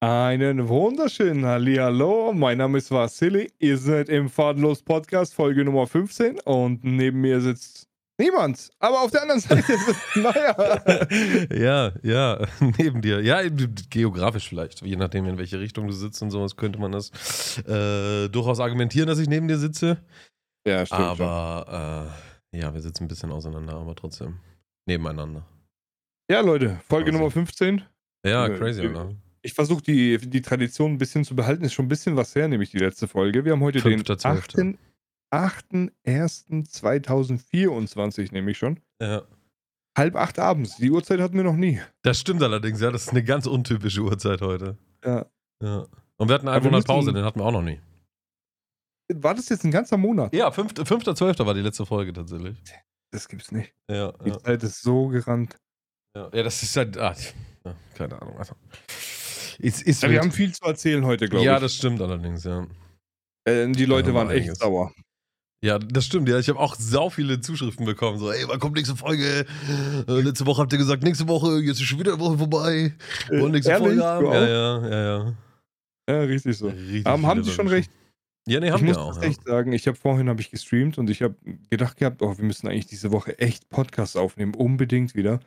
Einen wunderschönen Hallihallo, mein Name ist Vasili, ihr seid im Fadenlos Podcast Folge Nummer 15 und neben mir sitzt niemand, aber auf der anderen Seite sitzt, naja. ja, ja, neben dir. Ja, geografisch vielleicht, je nachdem in welche Richtung du sitzt und sowas, könnte man das äh, durchaus argumentieren, dass ich neben dir sitze. Ja, stimmt. Aber äh, ja, wir sitzen ein bisschen auseinander, aber trotzdem nebeneinander. Ja, Leute, Folge also. Nummer 15. Ja, äh, crazy, oder? Ich versuche die, die Tradition ein bisschen zu behalten. Ist schon ein bisschen was her, nämlich die letzte Folge. Wir haben heute 5. den 8.1.2024, nämlich schon. Ja. Halb acht abends. Die Uhrzeit hatten wir noch nie. Das stimmt allerdings, ja. Das ist eine ganz untypische Uhrzeit heute. Ja. ja. Und wir hatten einen Monat Pause, den hatten wir auch noch nie. War das jetzt ein ganzer Monat? Ja, 5.12. war die letzte Folge tatsächlich. Das gibt's nicht. Ja, die ja. Zeit ist so gerannt. Ja, ja das ist halt. Ah, keine Ahnung. Also. Ist, ist ja, wir haben viel zu erzählen heute, glaube ich. Ja, das stimmt allerdings, ja. Äh, die Leute waren echt sauer. Ja, das stimmt, ja. Ich habe auch sau viele Zuschriften bekommen. So, ey, wann kommt nächste Folge? Äh, letzte Woche habt ihr gesagt, nächste Woche, jetzt ist schon wieder eine Woche vorbei. Wollen äh, nächste Ehrlich? Folge haben. Ja, ja, ja, ja. Ja, richtig so. Richtig Aber haben sie schon recht? Ja, nee, haben ich wir muss auch. echt ja. sagen, ich habe vorhin habe ich gestreamt und ich habe gedacht gehabt, oh, wir müssen eigentlich diese Woche echt Podcasts aufnehmen, unbedingt wieder.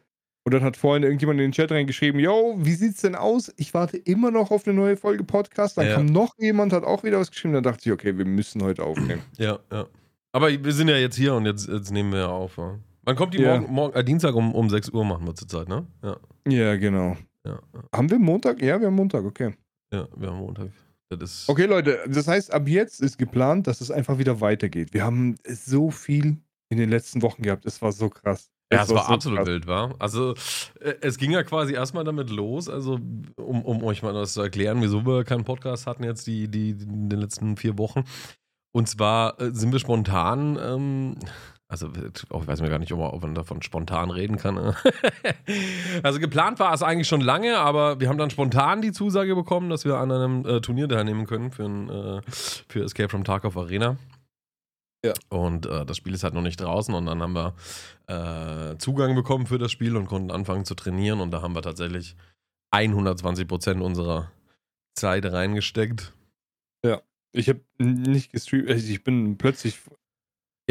Und dann hat vorhin irgendjemand in den Chat reingeschrieben, yo, wie sieht's denn aus? Ich warte immer noch auf eine neue Folge Podcast. Dann ja. kam noch jemand, hat auch wieder was geschrieben. Dann dachte ich, okay, wir müssen heute aufnehmen. Ja, ja. Aber wir sind ja jetzt hier und jetzt, jetzt nehmen wir ja auf. Ja. Wann kommt die ja. morgen, morgen äh, Dienstag um, um 6 Uhr machen wir zurzeit, ne? Ja. Ja, genau. Ja, Haben wir Montag? Ja, wir haben Montag, okay. Ja, wir haben Montag. okay, Leute, das heißt, ab jetzt ist geplant, dass es einfach wieder weitergeht. Wir haben so viel in den letzten Wochen gehabt. Es war so krass. Ja, es war, so absolut krass. wild, war. Also, äh, es ging ja quasi erstmal damit los, also, um, um euch mal das zu erklären, wieso wir keinen Podcast hatten jetzt die, die, in den letzten vier Wochen. Und zwar äh, sind wir spontan, ähm, also ich weiß mir gar nicht, ob man davon spontan reden kann. Ne? also geplant war es eigentlich schon lange, aber wir haben dann spontan die Zusage bekommen, dass wir an einem äh, Turnier teilnehmen können für, ein, äh, für Escape from Tarkov Arena. Ja. Und äh, das Spiel ist halt noch nicht draußen und dann haben wir äh, Zugang bekommen für das Spiel und konnten anfangen zu trainieren und da haben wir tatsächlich 120 Prozent unserer Zeit reingesteckt. Ja, ich habe nicht gestreamt, also ich bin plötzlich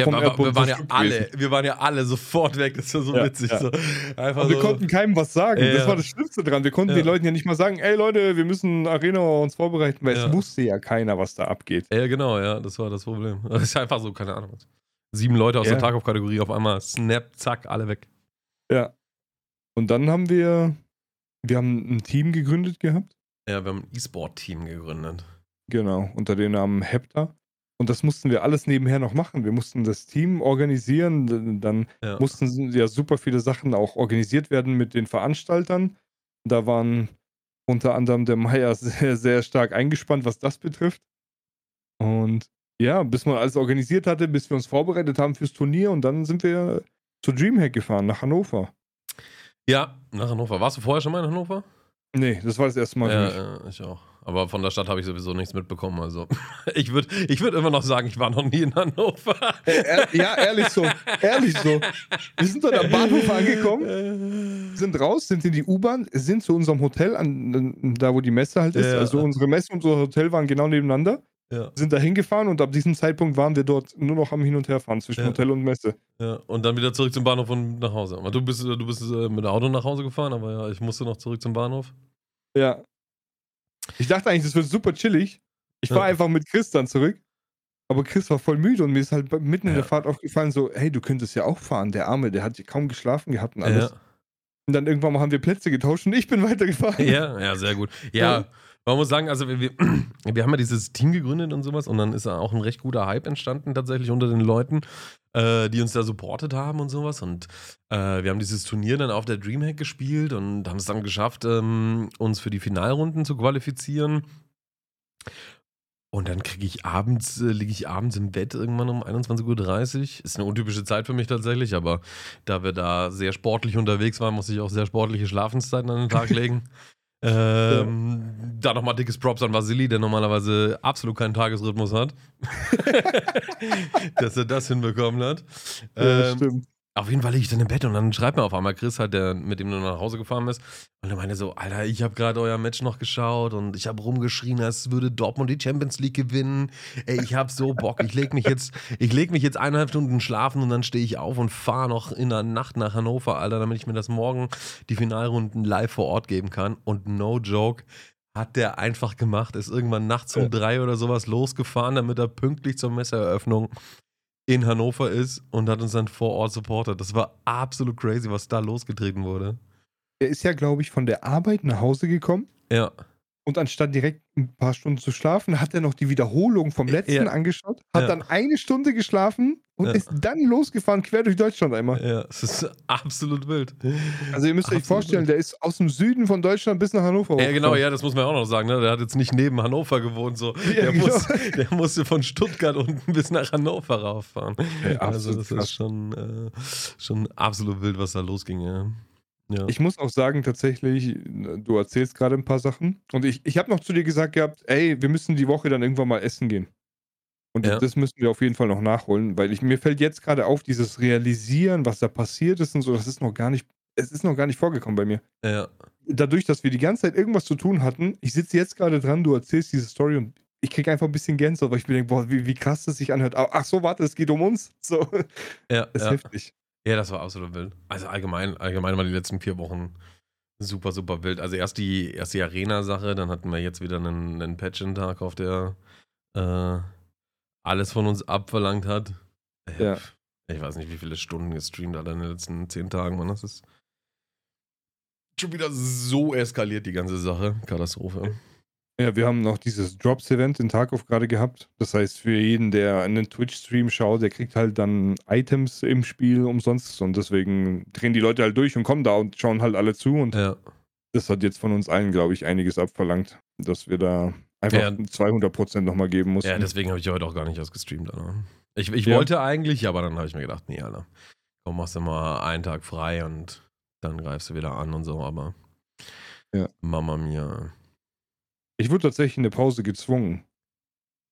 ja, aber wir waren ja alle, wir waren ja alle sofort weg. Das war so ja, witzig. Ja. So. Einfach wir so. konnten keinem was sagen. Ja. Das war das Schlimmste dran. Wir konnten den Leuten ja nicht mal sagen, ey Leute, wir müssen Arena uns vorbereiten, weil es wusste ja keiner, was da abgeht. Ja, genau, ja, das war das Problem. Das ist einfach so, keine Ahnung. Sieben Leute aus der Tarkov-Kategorie auf einmal, snap, zack, alle weg. Ja. Und dann haben wir, wir haben ein Team gegründet gehabt. Ja, wir haben ein E-Sport-Team gegründet. Genau, unter dem Namen Hepta. Und das mussten wir alles nebenher noch machen. Wir mussten das Team organisieren. Dann ja. mussten ja super viele Sachen auch organisiert werden mit den Veranstaltern. Da waren unter anderem der Meier sehr, sehr stark eingespannt, was das betrifft. Und ja, bis man alles organisiert hatte, bis wir uns vorbereitet haben fürs Turnier und dann sind wir zu Dreamhack gefahren, nach Hannover. Ja, nach Hannover. Warst du vorher schon mal in Hannover? Nee, das war das erste Mal. Ja, ja ich auch. Aber von der Stadt habe ich sowieso nichts mitbekommen. Also ich würde ich würd immer noch sagen, ich war noch nie in Hannover. ja, ehrlich so. Ehrlich so. Wir sind dort am Bahnhof angekommen, sind raus, sind in die U-Bahn, sind zu unserem Hotel, an, da wo die Messe halt ist. Ja. Also unsere Messe und unser Hotel waren genau nebeneinander. Ja. Sind da hingefahren und ab diesem Zeitpunkt waren wir dort nur noch am Hin- und Herfahren zwischen ja. Hotel und Messe. Ja, und dann wieder zurück zum Bahnhof und nach Hause. Aber du bist, du bist äh, mit dem Auto nach Hause gefahren, aber ja, ich musste noch zurück zum Bahnhof. Ja, ich dachte eigentlich, das wird super chillig. Ich fahre ja. einfach mit Chris dann zurück. Aber Chris war voll müde und mir ist halt mitten in der Fahrt aufgefallen, so, hey, du könntest ja auch fahren. Der Arme, der hat kaum geschlafen gehabt und alles. Ja. Und dann irgendwann mal haben wir Plätze getauscht und ich bin weitergefahren. Ja, ja, sehr gut. Ja, man muss sagen, also wir, wir haben ja dieses Team gegründet und sowas und dann ist auch ein recht guter Hype entstanden tatsächlich unter den Leuten, äh, die uns da supportet haben und sowas. Und äh, wir haben dieses Turnier dann auf der Dreamhack gespielt und haben es dann geschafft, ähm, uns für die Finalrunden zu qualifizieren. Und dann kriege ich abends, äh, liege ich abends im Bett irgendwann um 21.30 Uhr. Ist eine untypische Zeit für mich tatsächlich, aber da wir da sehr sportlich unterwegs waren, muss ich auch sehr sportliche Schlafenszeiten an den Tag legen. Ähm, ja. Da nochmal dickes Props an Vasili, der normalerweise absolut keinen Tagesrhythmus hat. Dass er das hinbekommen hat. Ja, ähm, stimmt. Auf jeden Fall liege ich dann im Bett und dann schreibt mir auf einmal Chris halt, der mit dem du nach Hause gefahren bist. Und er meinte so, Alter, ich habe gerade euer Match noch geschaut und ich habe rumgeschrien, als würde Dortmund die Champions League gewinnen. Ey, ich habe so Bock. Ich leg mich jetzt, ich leg mich jetzt eineinhalb Stunden schlafen und dann stehe ich auf und fahre noch in der Nacht nach Hannover, Alter, damit ich mir das morgen die Finalrunden live vor Ort geben kann. Und no joke, hat der einfach gemacht, ist irgendwann nachts um drei oder sowas losgefahren, damit er pünktlich zur Messeeröffnung in Hannover ist und hat uns dann vor Ort supportet. Das war absolut crazy, was da losgetreten wurde. Er ist ja, glaube ich, von der Arbeit nach Hause gekommen. Ja. Und anstatt direkt ein paar Stunden zu schlafen, hat er noch die Wiederholung vom letzten ja. angeschaut, hat ja. dann eine Stunde geschlafen und ja. ist dann losgefahren, quer durch Deutschland einmal. Ja, es ist absolut wild. Also ihr müsst absolut euch vorstellen, wild. der ist aus dem Süden von Deutschland bis nach Hannover. Ja, genau, ja, das muss man auch noch sagen. Ne? Der hat jetzt nicht neben Hannover gewohnt. So. der, genau. muss, der musste von Stuttgart unten bis nach Hannover rauffahren. also das krass. ist schon, äh, schon absolut wild, was da losging. Ja. Ja. Ich muss auch sagen, tatsächlich, du erzählst gerade ein paar Sachen. Und ich, ich habe noch zu dir gesagt gehabt, ey, wir müssen die Woche dann irgendwann mal essen gehen. Und ja. das müssen wir auf jeden Fall noch nachholen, weil ich, mir fällt jetzt gerade auf, dieses Realisieren, was da passiert ist und so, das ist noch gar nicht, es ist noch gar nicht vorgekommen bei mir. Ja. Dadurch, dass wir die ganze Zeit irgendwas zu tun hatten, ich sitze jetzt gerade dran, du erzählst diese Story und ich kriege einfach ein bisschen Gänsehaut, weil ich mir denke, boah, wie, wie krass das sich anhört. Ach so, warte, es geht um uns. So. Ja. Das ist ja. heftig. Ja, das war absolut wild. Also allgemein, allgemein waren die letzten vier Wochen super, super wild. Also erst die, erst die Arena-Sache, dann hatten wir jetzt wieder einen, einen Patchen-Tag, auf der äh, alles von uns abverlangt hat. Ja. Ich weiß nicht, wie viele Stunden gestreamt hat in den letzten zehn Tagen, man. Das ist schon wieder so eskaliert, die ganze Sache. Katastrophe. Ja, wir haben noch dieses Drops-Event in Tarkov gerade gehabt. Das heißt, für jeden, der einen Twitch-Stream schaut, der kriegt halt dann Items im Spiel umsonst. Und deswegen drehen die Leute halt durch und kommen da und schauen halt alle zu. Und ja. das hat jetzt von uns allen, glaube ich, einiges abverlangt, dass wir da einfach ja. 200% nochmal geben mussten. Ja, deswegen habe ich heute auch gar nicht erst gestreamt. Alter. Ich, ich ja. wollte eigentlich, aber dann habe ich mir gedacht, nee, Alter, komm, machst du mal einen Tag frei und dann greifst du wieder an und so. Aber ja. Mama mia. Ich wurde tatsächlich in der Pause gezwungen.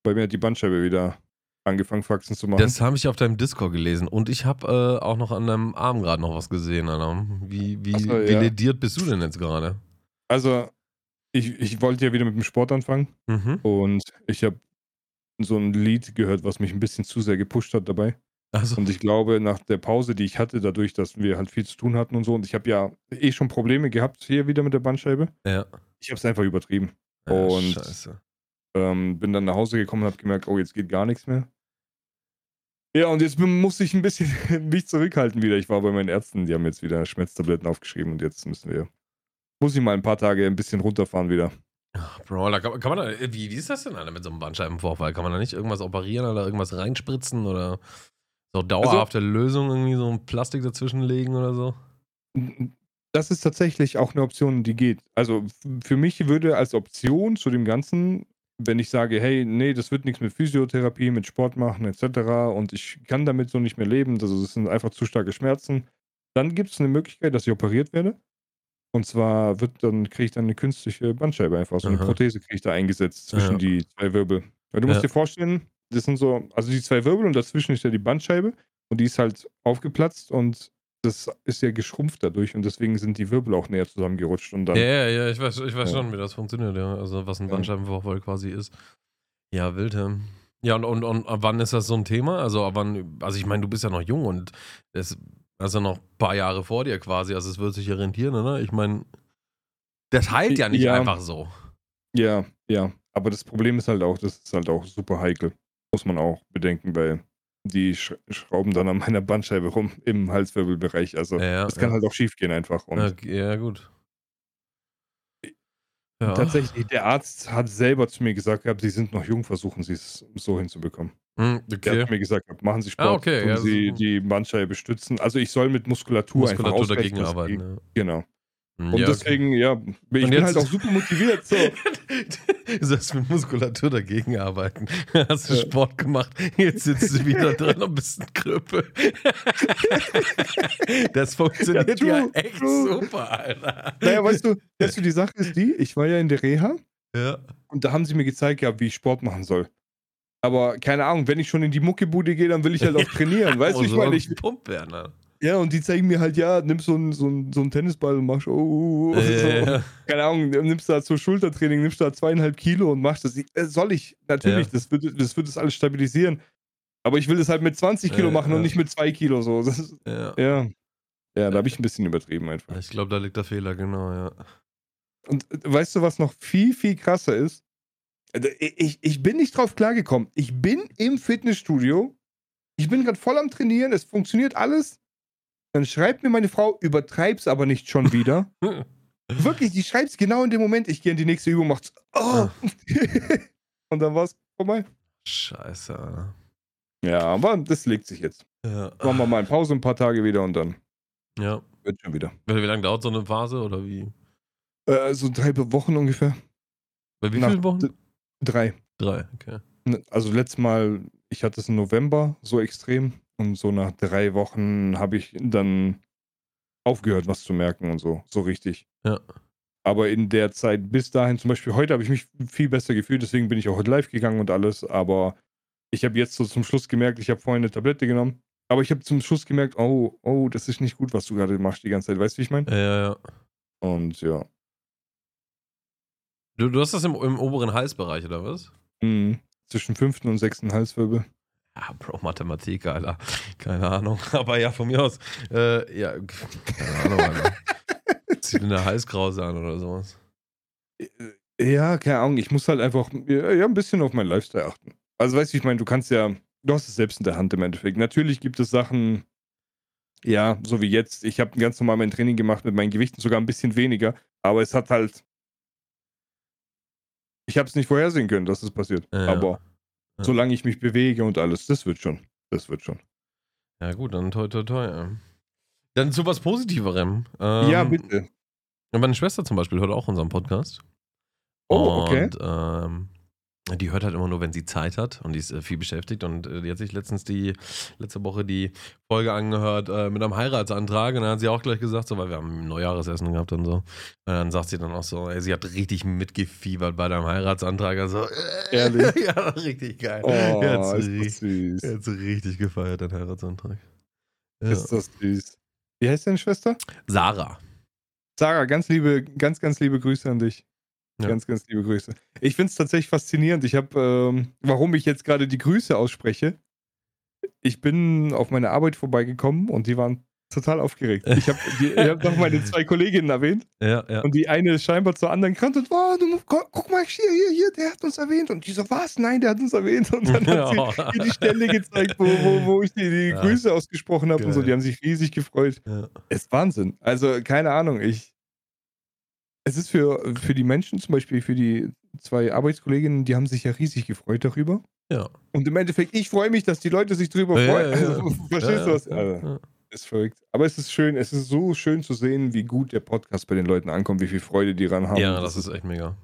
Bei mir hat die Bandscheibe wieder angefangen, Faxen zu machen. Das habe ich auf deinem Discord gelesen. Und ich habe äh, auch noch an deinem Arm gerade noch was gesehen, Alter. Wie, wie, so, wie ja. lediert bist du denn jetzt gerade? Also, ich, ich wollte ja wieder mit dem Sport anfangen. Mhm. Und ich habe so ein Lied gehört, was mich ein bisschen zu sehr gepusht hat dabei. Also. Und ich glaube, nach der Pause, die ich hatte, dadurch, dass wir halt viel zu tun hatten und so, und ich habe ja eh schon Probleme gehabt hier wieder mit der Bandscheibe. Ja. Ich habe es einfach übertrieben. Und Scheiße. Ähm, bin dann nach Hause gekommen und habe gemerkt, oh, jetzt geht gar nichts mehr. Ja, und jetzt musste ich ein bisschen mich zurückhalten wieder. Ich war bei meinen Ärzten, die haben jetzt wieder Schmerztabletten aufgeschrieben und jetzt müssen wir, muss ich mal ein paar Tage ein bisschen runterfahren wieder. Bro, da kann, kann, man da, wie, wie ist das denn alle mit so einem Bandscheibenvorfall? Kann man da nicht irgendwas operieren oder irgendwas reinspritzen oder so dauerhafte also, Lösung irgendwie so ein Plastik dazwischen legen oder so? Das ist tatsächlich auch eine Option, die geht. Also für mich würde als Option zu dem Ganzen, wenn ich sage, hey, nee, das wird nichts mit Physiotherapie, mit Sport machen etc. und ich kann damit so nicht mehr leben, also das sind einfach zu starke Schmerzen, dann gibt es eine Möglichkeit, dass ich operiert werde. Und zwar wird dann, kriege ich dann eine künstliche Bandscheibe einfach, so eine Aha. Prothese kriege ich da eingesetzt zwischen ja. die zwei Wirbel. Weil du ja. musst dir vorstellen, das sind so, also die zwei Wirbel und dazwischen ist ja die Bandscheibe und die ist halt aufgeplatzt und das ist ja geschrumpft dadurch und deswegen sind die Wirbel auch näher zusammengerutscht und dann. Ja, ja, ja, ich weiß, ich weiß ja. schon, wie das funktioniert, ja. Also was ein Bandscheibenvorfall quasi ist. Ja, wild, ja. und, und, und ab wann ist das so ein Thema? Also ab wann, also ich meine, du bist ja noch jung und ist ja noch ein paar Jahre vor dir quasi, also es wird sich ja rentieren, oder? Ich meine, das heilt ja nicht ja. einfach so. Ja, ja. Aber das Problem ist halt auch, das ist halt auch super heikel. Muss man auch bedenken, weil die schrauben dann an meiner Bandscheibe rum im Halswirbelbereich. Also ja, das kann ja. halt auch schief gehen einfach. Und ja, gut. Ja. Tatsächlich, der Arzt hat selber zu mir gesagt gehabt, sie sind noch jung, versuchen sie es so hinzubekommen. Hm, okay. Der hat mir gesagt, machen Sie ah, Sport, ah, okay, ja, Sie die Bandscheibe stützen. Also ich soll mit Muskulatur, Muskulatur einfach dagegen arbeiten. Ja. Genau. Hm, und ja, deswegen, okay. ja, ich und bin jetzt, halt auch super motiviert. So. du sollst mit Muskulatur dagegen arbeiten. Hast du ja. Sport gemacht, jetzt sitzt du wieder dran und bist ein Krüppel. das funktioniert ja, true, ja echt true. super, Alter. Naja, weißt du, weißt du, die Sache ist die, ich war ja in der Reha ja. und da haben sie mir gezeigt, ja, wie ich Sport machen soll. Aber keine Ahnung, wenn ich schon in die Muckebude gehe, dann will ich halt auch trainieren. Weißt du, ich meine, ich. Pump werden, ne? Ja, und die zeigen mir halt, ja, nimm so einen so so ein Tennisball und machst, oh, Ja, ja, so. ja. Keine Ahnung, nimmst da zur Schultertraining, nimmst da zweieinhalb Kilo und machst das. Ich- äh, Soll ich, natürlich, Ja. das, wird, das wird das alles stabilisieren. Aber ich will das halt mit 20 Kilo Ja, machen und nicht mit 2 Kilo. So. Ist, Ja. ja. Ja, da habe ich ein bisschen übertrieben einfach. Ich glaube, da liegt der Fehler, genau, ja. Und äh, weißt du, was noch viel, viel krasser ist? Äh, Ich, ich bin nicht drauf klargekommen. Ich bin im Fitnessstudio. Ich bin gerade voll am Trainieren. Es funktioniert alles. Dann schreibt mir meine Frau, übertreib's aber nicht schon wieder. Wirklich, die schreibt's genau in dem Moment. Ich gehe in die nächste Übung, macht's. Oh. Und dann war's vorbei. Scheiße. Ja, aber das legt sich jetzt. Ja. Machen wir mal eine Pause ein paar Tage wieder und dann ja. wird schon wieder. Wie lange dauert so eine Phase oder wie? Äh, so drei Wochen ungefähr. Bei wie Nach vielen Wochen? Drei. Drei, okay. Ne, Also letztes Mal, ich hatte es im November so extrem und so nach drei Wochen habe ich dann aufgehört, was zu merken und so, so richtig. Ja. Aber in der Zeit bis dahin, zum Beispiel heute habe ich mich viel besser gefühlt, deswegen bin ich auch heute live gegangen und alles, aber ich habe jetzt so zum Schluss gemerkt, ich habe vorhin eine Tablette genommen, aber ich habe zum Schluss gemerkt, oh, oh, das ist nicht gut, was du gerade machst die ganze Zeit, weißt du, wie ich meine? Ja, ja, ja. Und ja, Du, du hast das im, im oberen Halsbereich, oder was? mhm. zwischen fünften und sechsten Halswirbel. Ja, Bro, Mathematik, Alter. Keine Ahnung. Aber ja, von mir aus. Äh, ja, keine Ahnung, Alter. Zieh dir eine Halskrause an oder sowas. Ja, keine Ahnung, ich muss halt einfach ja, ein bisschen auf meinen Lifestyle achten. Also weißt du, ich meine, du kannst ja, du hast es selbst in der Hand im Endeffekt. Natürlich gibt es Sachen, ja, so wie jetzt. Ich habe ganz normal mein Training gemacht mit meinen Gewichten, sogar ein bisschen weniger, aber es hat halt, ich habe es nicht vorhersehen können, dass es passiert. Ja. Aber Ja. solange ich mich bewege und alles, das wird schon, das wird schon. Ja, gut, dann toi, toi, toi. ja. Dann zu was Positiverem. Ähm, ja, bitte. Meine Schwester zum Beispiel hört auch unseren Podcast. Oh, okay. Und ähm, die hört halt immer nur, wenn sie Zeit hat und die ist äh, viel beschäftigt. Und äh, die hat sich letztens die, letzte Woche die Folge angehört äh, mit einem Heiratsantrag. Und dann hat sie auch gleich gesagt, so, weil wir haben ein Neujahresessen gehabt und so. Und dann sagt sie dann auch so, ey, sie hat richtig mitgefiebert bei deinem Heiratsantrag. Also, äh, Ehrlich? ja, richtig geil. Oh, die hat süß. die hat so richtig gefeiert, dein Heiratsantrag. Ja. Ist das süß. Wie heißt deine Schwester? Sarah. Sarah, ganz liebe, ganz, ganz liebe Grüße an dich. Ja. Ganz, ganz liebe Grüße. Ich finde es tatsächlich faszinierend. Ich habe, ähm, warum ich jetzt gerade die Grüße ausspreche. Ich bin auf meine Arbeit vorbeigekommen und die waren total aufgeregt. Ich habe hab noch meine zwei Kolleginnen erwähnt Ja, ja. und die eine ist scheinbar zur anderen gerannt und, oh, du, guck mal, hier, hier, hier, der hat uns erwähnt. Und die so, was? Nein, der hat uns erwähnt. Und dann hat sie mir die Stelle gezeigt, wo, wo, wo ich die, die Ja. Grüße ausgesprochen habe und so. Die haben sich riesig gefreut. Ist Wahnsinn. Also, keine Ahnung, ich. Es ist für, für die Menschen, zum Beispiel für die zwei Arbeitskolleginnen, die haben sich ja riesig gefreut darüber. Ja. Und im Endeffekt, ich freue mich, dass die Leute sich darüber Ja, freuen. ja, ja. Also, verstehst du was? Also, ist verrückt. Aber es ist schön, es ist so schön zu sehen, wie gut der Podcast bei den Leuten ankommt, wie viel Freude die dran haben. Ja, das ist echt mega.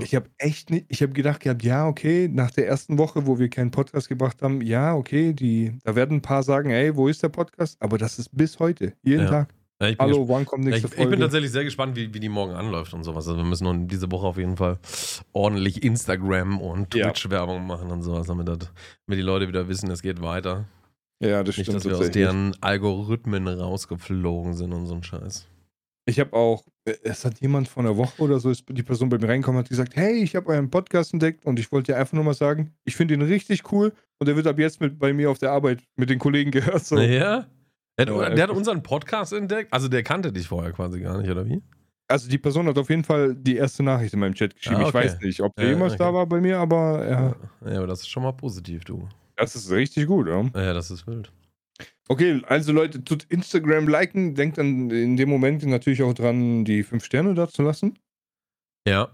Ich habe echt nicht, ich habe gedacht gehabt, ja, okay, nach der ersten Woche, wo wir keinen Podcast gebracht haben, ja, okay, die, da werden ein paar sagen, ey, wo ist der Podcast? Aber das ist bis heute, jeden. Tag. Ja, ich bin Hallo, wann kommt Ja, nächste ich, ich Folge? bin tatsächlich sehr gespannt, wie, wie die morgen anläuft und sowas. Also wir müssen nun diese Woche auf jeden Fall ordentlich Instagram und Ja. Twitch-Werbung machen und sowas, damit, das, damit die Leute wieder wissen, es geht weiter. ja, das Nicht, stimmt dass wir aus deren Algorithmen rausgeflogen sind und so ein Scheiß. Ich habe auch, äh, es hat jemand vor einer Woche oder so, ist die Person bei mir reingekommen und hat gesagt, hey, ich habe euren Podcast entdeckt und ich wollte dir einfach nur mal sagen, ich finde ihn richtig cool und er wird ab jetzt mit bei mir auf der Arbeit mit den Kollegen gehört. So. Ja? Der, der hat unseren Podcast entdeckt? Also der kannte dich vorher quasi gar nicht, oder wie? Also die Person hat auf jeden Fall die erste Nachricht in meinem Chat geschrieben. Ah, Ich okay. weiß nicht, ob der Ja, jemals da okay. war bei mir, aber ja, Ja, aber das ist schon mal positiv, du. das ist richtig gut. Ja. Ja, das ist wild. Okay, also Leute, tut Instagram liken, denkt dann in dem Moment natürlich auch dran, die fünf Sterne da zu lassen. Ja.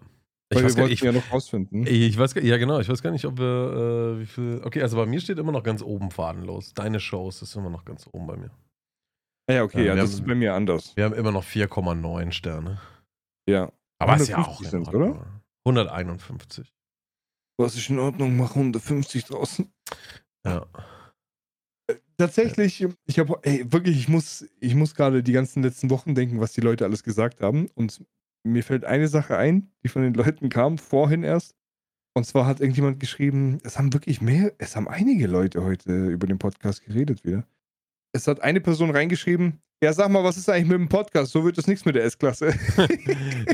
Ich Weil weiß, wir gar, wollten ich, ja noch rausfinden. ich weiß ja genau, ich weiß gar nicht, ob wir äh, wie viel. Okay, also bei mir steht immer noch ganz oben fadenlos. Deine Shows ist immer noch ganz oben bei mir. Ja, okay, Ja, ja, das haben- ist bei mir anders. Wir haben immer noch 4,9 Sterne. Ja. Aber ist ja auch 150 in sind's, Ordnung. oder? 151. Was ist in Ordnung, mach 150 draußen. Ja. Tatsächlich, ich habe, ey, wirklich, ich muss, ich muss gerade die ganzen letzten Wochen denken, was die Leute alles gesagt haben. Und mir fällt eine Sache ein, die von den Leuten kam, vorhin erst. Und zwar hat irgendjemand geschrieben, es haben wirklich mehr, es haben einige Leute heute über den Podcast geredet wieder. Es hat eine Person reingeschrieben, ja, sag mal, was ist eigentlich mit dem Podcast? So wird es nichts mit der S-Klasse.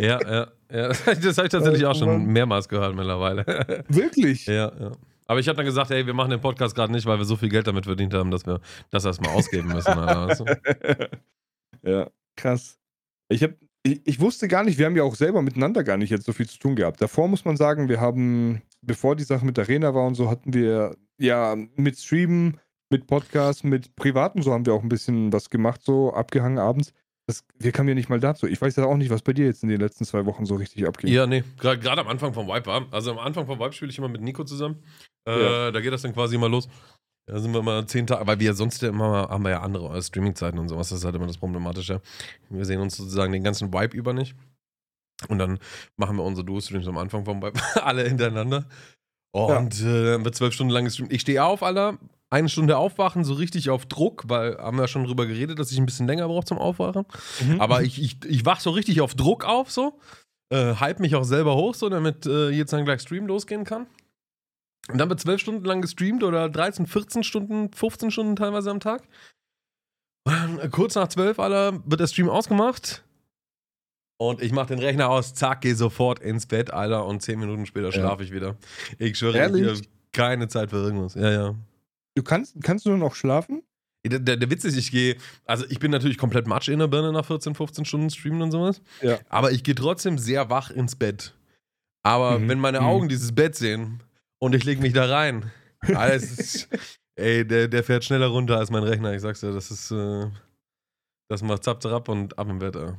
ja, ja, ja. Das habe ich tatsächlich auch schon mehrmals gehört mittlerweile. Wirklich? Ja, ja. Aber ich habe dann gesagt, hey, wir machen den Podcast gerade nicht, weil wir so viel Geld damit verdient haben, dass wir das erstmal ausgeben müssen. Also. ja, krass. Ich, hab, ich, ich, wusste gar nicht, wir haben ja auch selber miteinander gar nicht jetzt so viel zu tun gehabt. Davor muss man sagen, wir haben, bevor die Sache mit Arena war und so, hatten wir ja mit Streamen mit Podcasts, mit Privaten, so haben wir auch ein bisschen was gemacht, so abgehangen abends. Das, wir kamen ja nicht mal dazu. Ich weiß ja auch nicht, was bei dir jetzt in den letzten zwei Wochen so richtig abgeht. Ja, nee, gerade am Anfang vom Vibe war. Also am Anfang vom Vibe spiele ich immer mit Nico zusammen. Äh, ja. Da geht das dann quasi immer los. Da sind wir mal zehn Tage, weil wir sonst ja immer haben wir ja andere Streaming-Zeiten und sowas. Das ist halt immer das Problematische. Wir sehen uns sozusagen den ganzen Vibe über nicht. Und dann machen wir unsere Duo-Streams am Anfang vom Vibe alle hintereinander. Und ja. äh, wird zwölf Stunden lang gestreamt. Ich stehe auf, Alter, eine Stunde aufwachen, so richtig auf Druck, weil haben wir ja schon drüber geredet, dass ich ein bisschen länger brauche zum Aufwachen. Mhm. Aber ich, ich, ich wach so richtig auf Druck auf, so. Äh, hype mich auch selber hoch, so, damit äh, jetzt dann gleich Stream losgehen kann. Und dann wird zwölf Stunden lang gestreamt oder 13, 14 Stunden, 15 Stunden teilweise am Tag. Und dann, äh, kurz nach zwölf, Alter, wird der Stream ausgemacht. Und ich mach den Rechner aus, zack, geh sofort ins Bett, Alter, und zehn Minuten später schlafe ja. ich wieder. Ich schwöre, ich keine Zeit für irgendwas. Ja, ja. Du kannst, kannst du nur noch schlafen? Der, der, der, Witz ist, ich gehe, also ich bin natürlich komplett Matsch in der Birne nach 14, 15 Stunden Streamen und sowas. Ja. Aber ich gehe trotzdem sehr wach ins Bett. Aber mhm. wenn meine mhm. Augen mhm. dieses Bett sehen und ich lege mich da rein, alles ey, der, der fährt schneller runter als mein Rechner. Ich sag's dir, das ist, äh, das macht zapp, zapp und ab im Bett. Ey.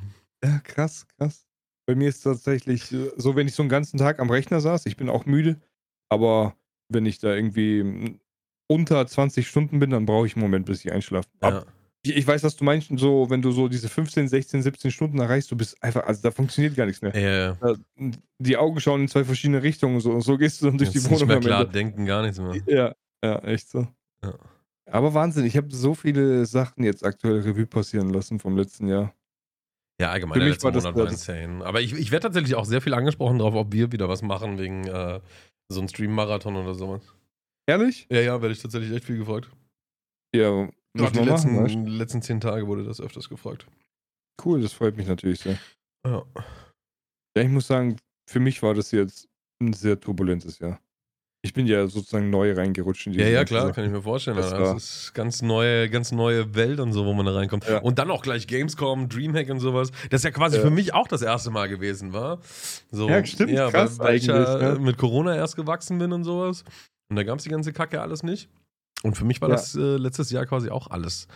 Ja, krass, krass. Bei mir ist es tatsächlich so, wenn ich so einen ganzen Tag am Rechner saß, ich bin auch müde, aber wenn ich da irgendwie unter 20 Stunden bin, dann brauche ich einen Moment, bis ich einschlafe. Ja. Ich weiß, was du meinst, so, wenn du so diese 15, 16, 17 Stunden erreichst, du bist einfach, also da funktioniert gar nichts mehr. Ja. Die Augen schauen in zwei verschiedene Richtungen so, und so gehst du dann durch Jetzt die Wohnung. Nicht mehr klar, denken gar nichts mehr. Ja, ja, echt so. Ja. Aber Wahnsinn, ich habe so viele Sachen jetzt aktuell Revue passieren lassen vom letzten Jahr. Ja, allgemein, Für der letzte Monat war insane. Aber ich, ich werde tatsächlich auch sehr viel angesprochen darauf, ob wir wieder was machen wegen äh, so einem Stream-Marathon oder sowas. Ehrlich? Ja, ja, werde ich tatsächlich echt viel gefragt. Ja, Gerade die letzten, machen, letzten zehn Tage wurde das öfters gefragt. Cool, das freut mich natürlich sehr. Ja. Ja, ich muss sagen, für mich war das jetzt ein sehr turbulentes Jahr. Ich bin ja sozusagen neu reingerutscht in die Ja, ja, klar, Sache. kann ich mir vorstellen. Das, das ist ganz neue, ganz neue Welt und so, wo man da reinkommt. Ja. Und dann auch gleich Gamescom, Dreamhack und sowas. Das ist ja quasi ja. für mich auch das erste Mal gewesen, war. So, ja, stimmt. Ja, krass weil, weil ich ja ne? mit Corona erst gewachsen bin und sowas. Und da gab es die ganze Kacke alles nicht. Und für mich war ja. das äh, letztes Jahr quasi auch alles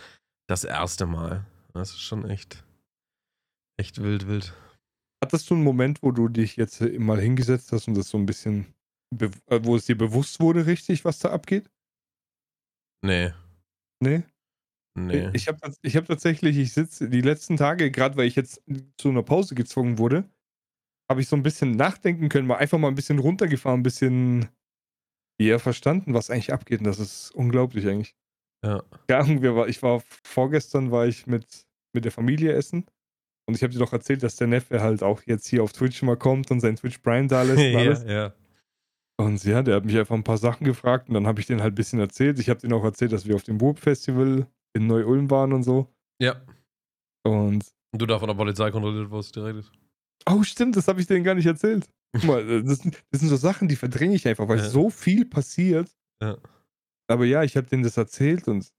das erste Mal. Das ist schon echt, echt wild, wild. Hattest du einen Moment, wo du dich jetzt mal hingesetzt hast und das so ein bisschen, äh, wo es dir bewusst wurde, richtig, was da abgeht? Nee. Nee? Nee. Ich habe ich hab tatsächlich, ich sitze die letzten Tage, gerade weil ich jetzt zu einer Pause gezwungen wurde, habe ich so ein bisschen nachdenken können, mal einfach mal ein bisschen runtergefahren, ein bisschen eher verstanden, was eigentlich abgeht. Und das ist unglaublich eigentlich. Ja. Ja, wir war, ich war vorgestern war ich mit, mit der Familie essen. Und ich habe dir doch erzählt, dass der Neffe halt auch jetzt hier auf Twitch mal kommt und sein Twitch Prime da lässt. Und, alles. ja, ja. und ja, der hat mich einfach ein paar Sachen gefragt und dann habe ich den halt ein bisschen erzählt. Ich habe denen auch erzählt, dass wir auf dem Wurp Festival in Neu-Ulm waren und so. Ja. Und, und du da von der Polizei kontrolliert wirst direkt. Oh, stimmt, das habe ich denen gar nicht erzählt. Guck mal, äh, das, das sind so Sachen, die verdränge ich einfach, weil ja. so viel passiert. Ja. Aber ja, ich habe denen das erzählt und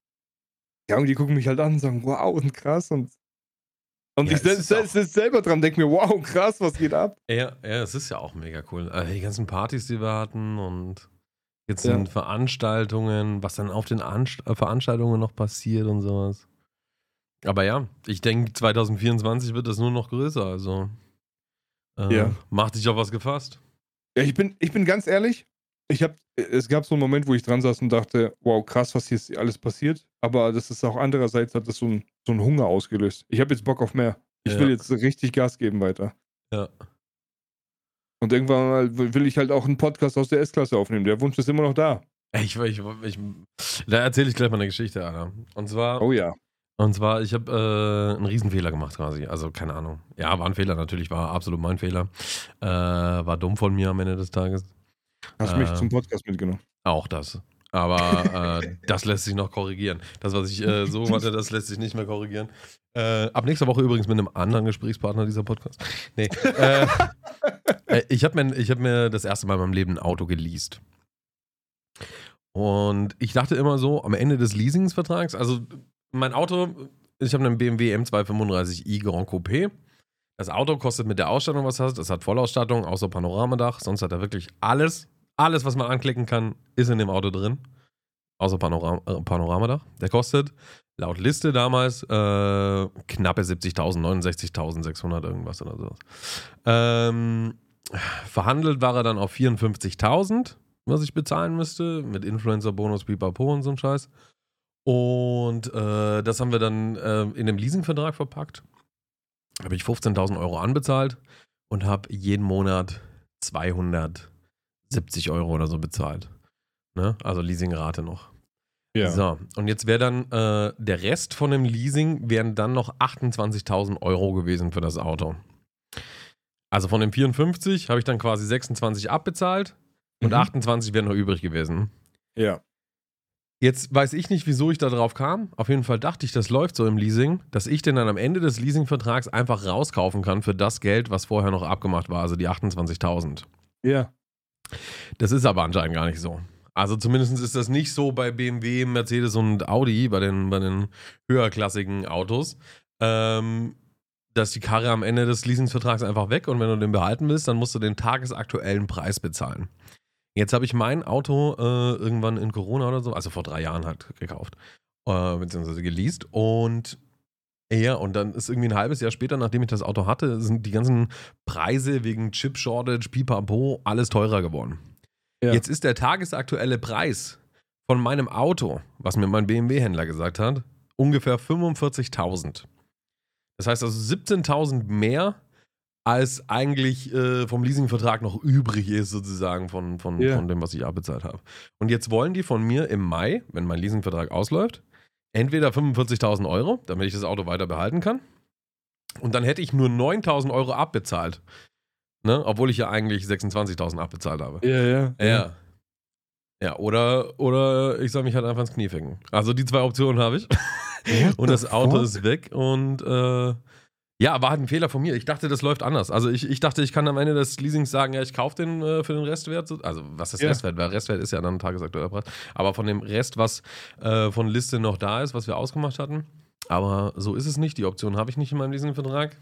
ja, und die gucken mich halt an und sagen, wow, und krass und und ja, ich sitze selber dran, denke mir, wow, krass, was geht ab? Ja, ja, es ist ja auch mega cool. Also die ganzen Partys, die wir hatten und jetzt sind ja. Veranstaltungen, was dann auf den Anst äh, Veranstaltungen noch passiert und sowas. Aber ja, ich denke, 2024 wird das nur noch größer, also. Äh, ja. Mach dich auf was gefasst. Ja, ich bin, ich bin ganz ehrlich. Ich hab, es gab so einen Moment, wo ich dran saß und dachte, wow, krass, was hier alles passiert. Aber das ist auch andererseits hat das so einen so Hunger ausgelöst. Ich habe jetzt Bock auf mehr. Ich ja. will jetzt richtig Gas geben weiter. Ja. Und irgendwann mal will ich halt auch einen Podcast aus der S-Klasse aufnehmen. Der Wunsch ist immer noch da. Ich, ich, ich, da erzähle ich gleich mal eine Geschichte, Alter. Und zwar. Oh ja. Und zwar, ich habe äh, einen Riesenfehler gemacht quasi. Also keine Ahnung. Ja, war ein Fehler natürlich, war absolut mein Fehler. Äh, war dumm von mir am Ende des Tages. Hast du äh, mich zum Podcast mitgenommen? Auch das. Aber äh, das lässt sich noch korrigieren. Das, was ich äh, so hatte, das lässt sich nicht mehr korrigieren. Äh, ab nächster Woche übrigens mit einem anderen Gesprächspartner dieser Podcast. Nee. Äh, äh, ich habe mir, hab mir das erste Mal in meinem Leben ein Auto geleast. Und ich dachte immer so, am Ende des Leasingsvertrags, also mein Auto, ich habe einen BMW M235i Grand Coupé. Das Auto kostet mit der Ausstattung, was hast, das hat Vollausstattung, außer Panoramadach. Sonst hat er wirklich alles, alles, was man anklicken kann, ist in dem Auto drin. Außer Panoram äh, Panoramadach. Der kostet laut Liste damals äh, knappe 70.000, 69.600 irgendwas oder so. Ähm, verhandelt war er dann auf 54.000, was ich bezahlen müsste, mit Influencer-Bonus, Pipapo und so ein Scheiß. Und äh, das haben wir dann äh, in dem Leasingvertrag verpackt. Habe ich 15.000 Euro anbezahlt und habe jeden Monat 270 Euro oder so bezahlt. Ne? Also Leasingrate noch. Ja. So, und jetzt wäre dann äh, der Rest von dem Leasing wären dann noch 28.000 Euro gewesen für das Auto. Also von den 54 habe ich dann quasi 26 abbezahlt und mhm. 28 wären noch übrig gewesen. Ja. Jetzt weiß ich nicht, wieso ich da drauf kam. Auf jeden Fall dachte ich, das läuft so im Leasing, dass ich den dann am Ende des Leasingvertrags einfach rauskaufen kann für das Geld, was vorher noch abgemacht war, also die 28.000. Ja. Das ist aber anscheinend gar nicht so. Also zumindest ist das nicht so bei BMW, Mercedes und Audi, bei den, bei den höherklassigen Autos, ähm, dass die Karre am Ende des Leasingsvertrags einfach weg und wenn du den behalten willst, dann musst du den tagesaktuellen Preis bezahlen. Jetzt habe ich mein Auto äh, irgendwann in Corona oder so, also vor drei Jahren halt gekauft, äh, beziehungsweise geleast. Und ja, und dann ist irgendwie ein halbes Jahr später, nachdem ich das Auto hatte, sind die ganzen Preise wegen Chip Shortage, Pipapo, alles teurer geworden. Ja. Jetzt ist der tagesaktuelle Preis von meinem Auto, was mir mein BMW-Händler gesagt hat, ungefähr 45.000. Das heißt also 17.000 mehr als eigentlich äh, vom Leasingvertrag noch übrig ist, sozusagen, von, von, yeah. von dem, was ich abbezahlt habe. Und jetzt wollen die von mir im Mai, wenn mein Leasingvertrag ausläuft, entweder 45.000 Euro, damit ich das Auto weiter behalten kann, und dann hätte ich nur 9.000 Euro abbezahlt. Ne? Obwohl ich ja eigentlich 26.000 abbezahlt habe. Ja, ja. Ja. Ja, oder, oder ich soll mich halt einfach ins Knie ficken. Also die zwei Optionen habe ich. und das Auto ist weg und äh, ja, war halt ein Fehler von mir. Ich dachte, das läuft anders. Also ich, ich dachte, ich kann am Ende des Leasings sagen, ja, ich kaufe den äh, für den Restwert. Also was ist ja. Restwert? Weil Restwert ist ja dann tagesaktueller Preis. Aber von dem Rest, was äh, von Liste noch da ist, was wir ausgemacht hatten. Aber so ist es nicht. Die Option habe ich nicht in meinem Leasingvertrag.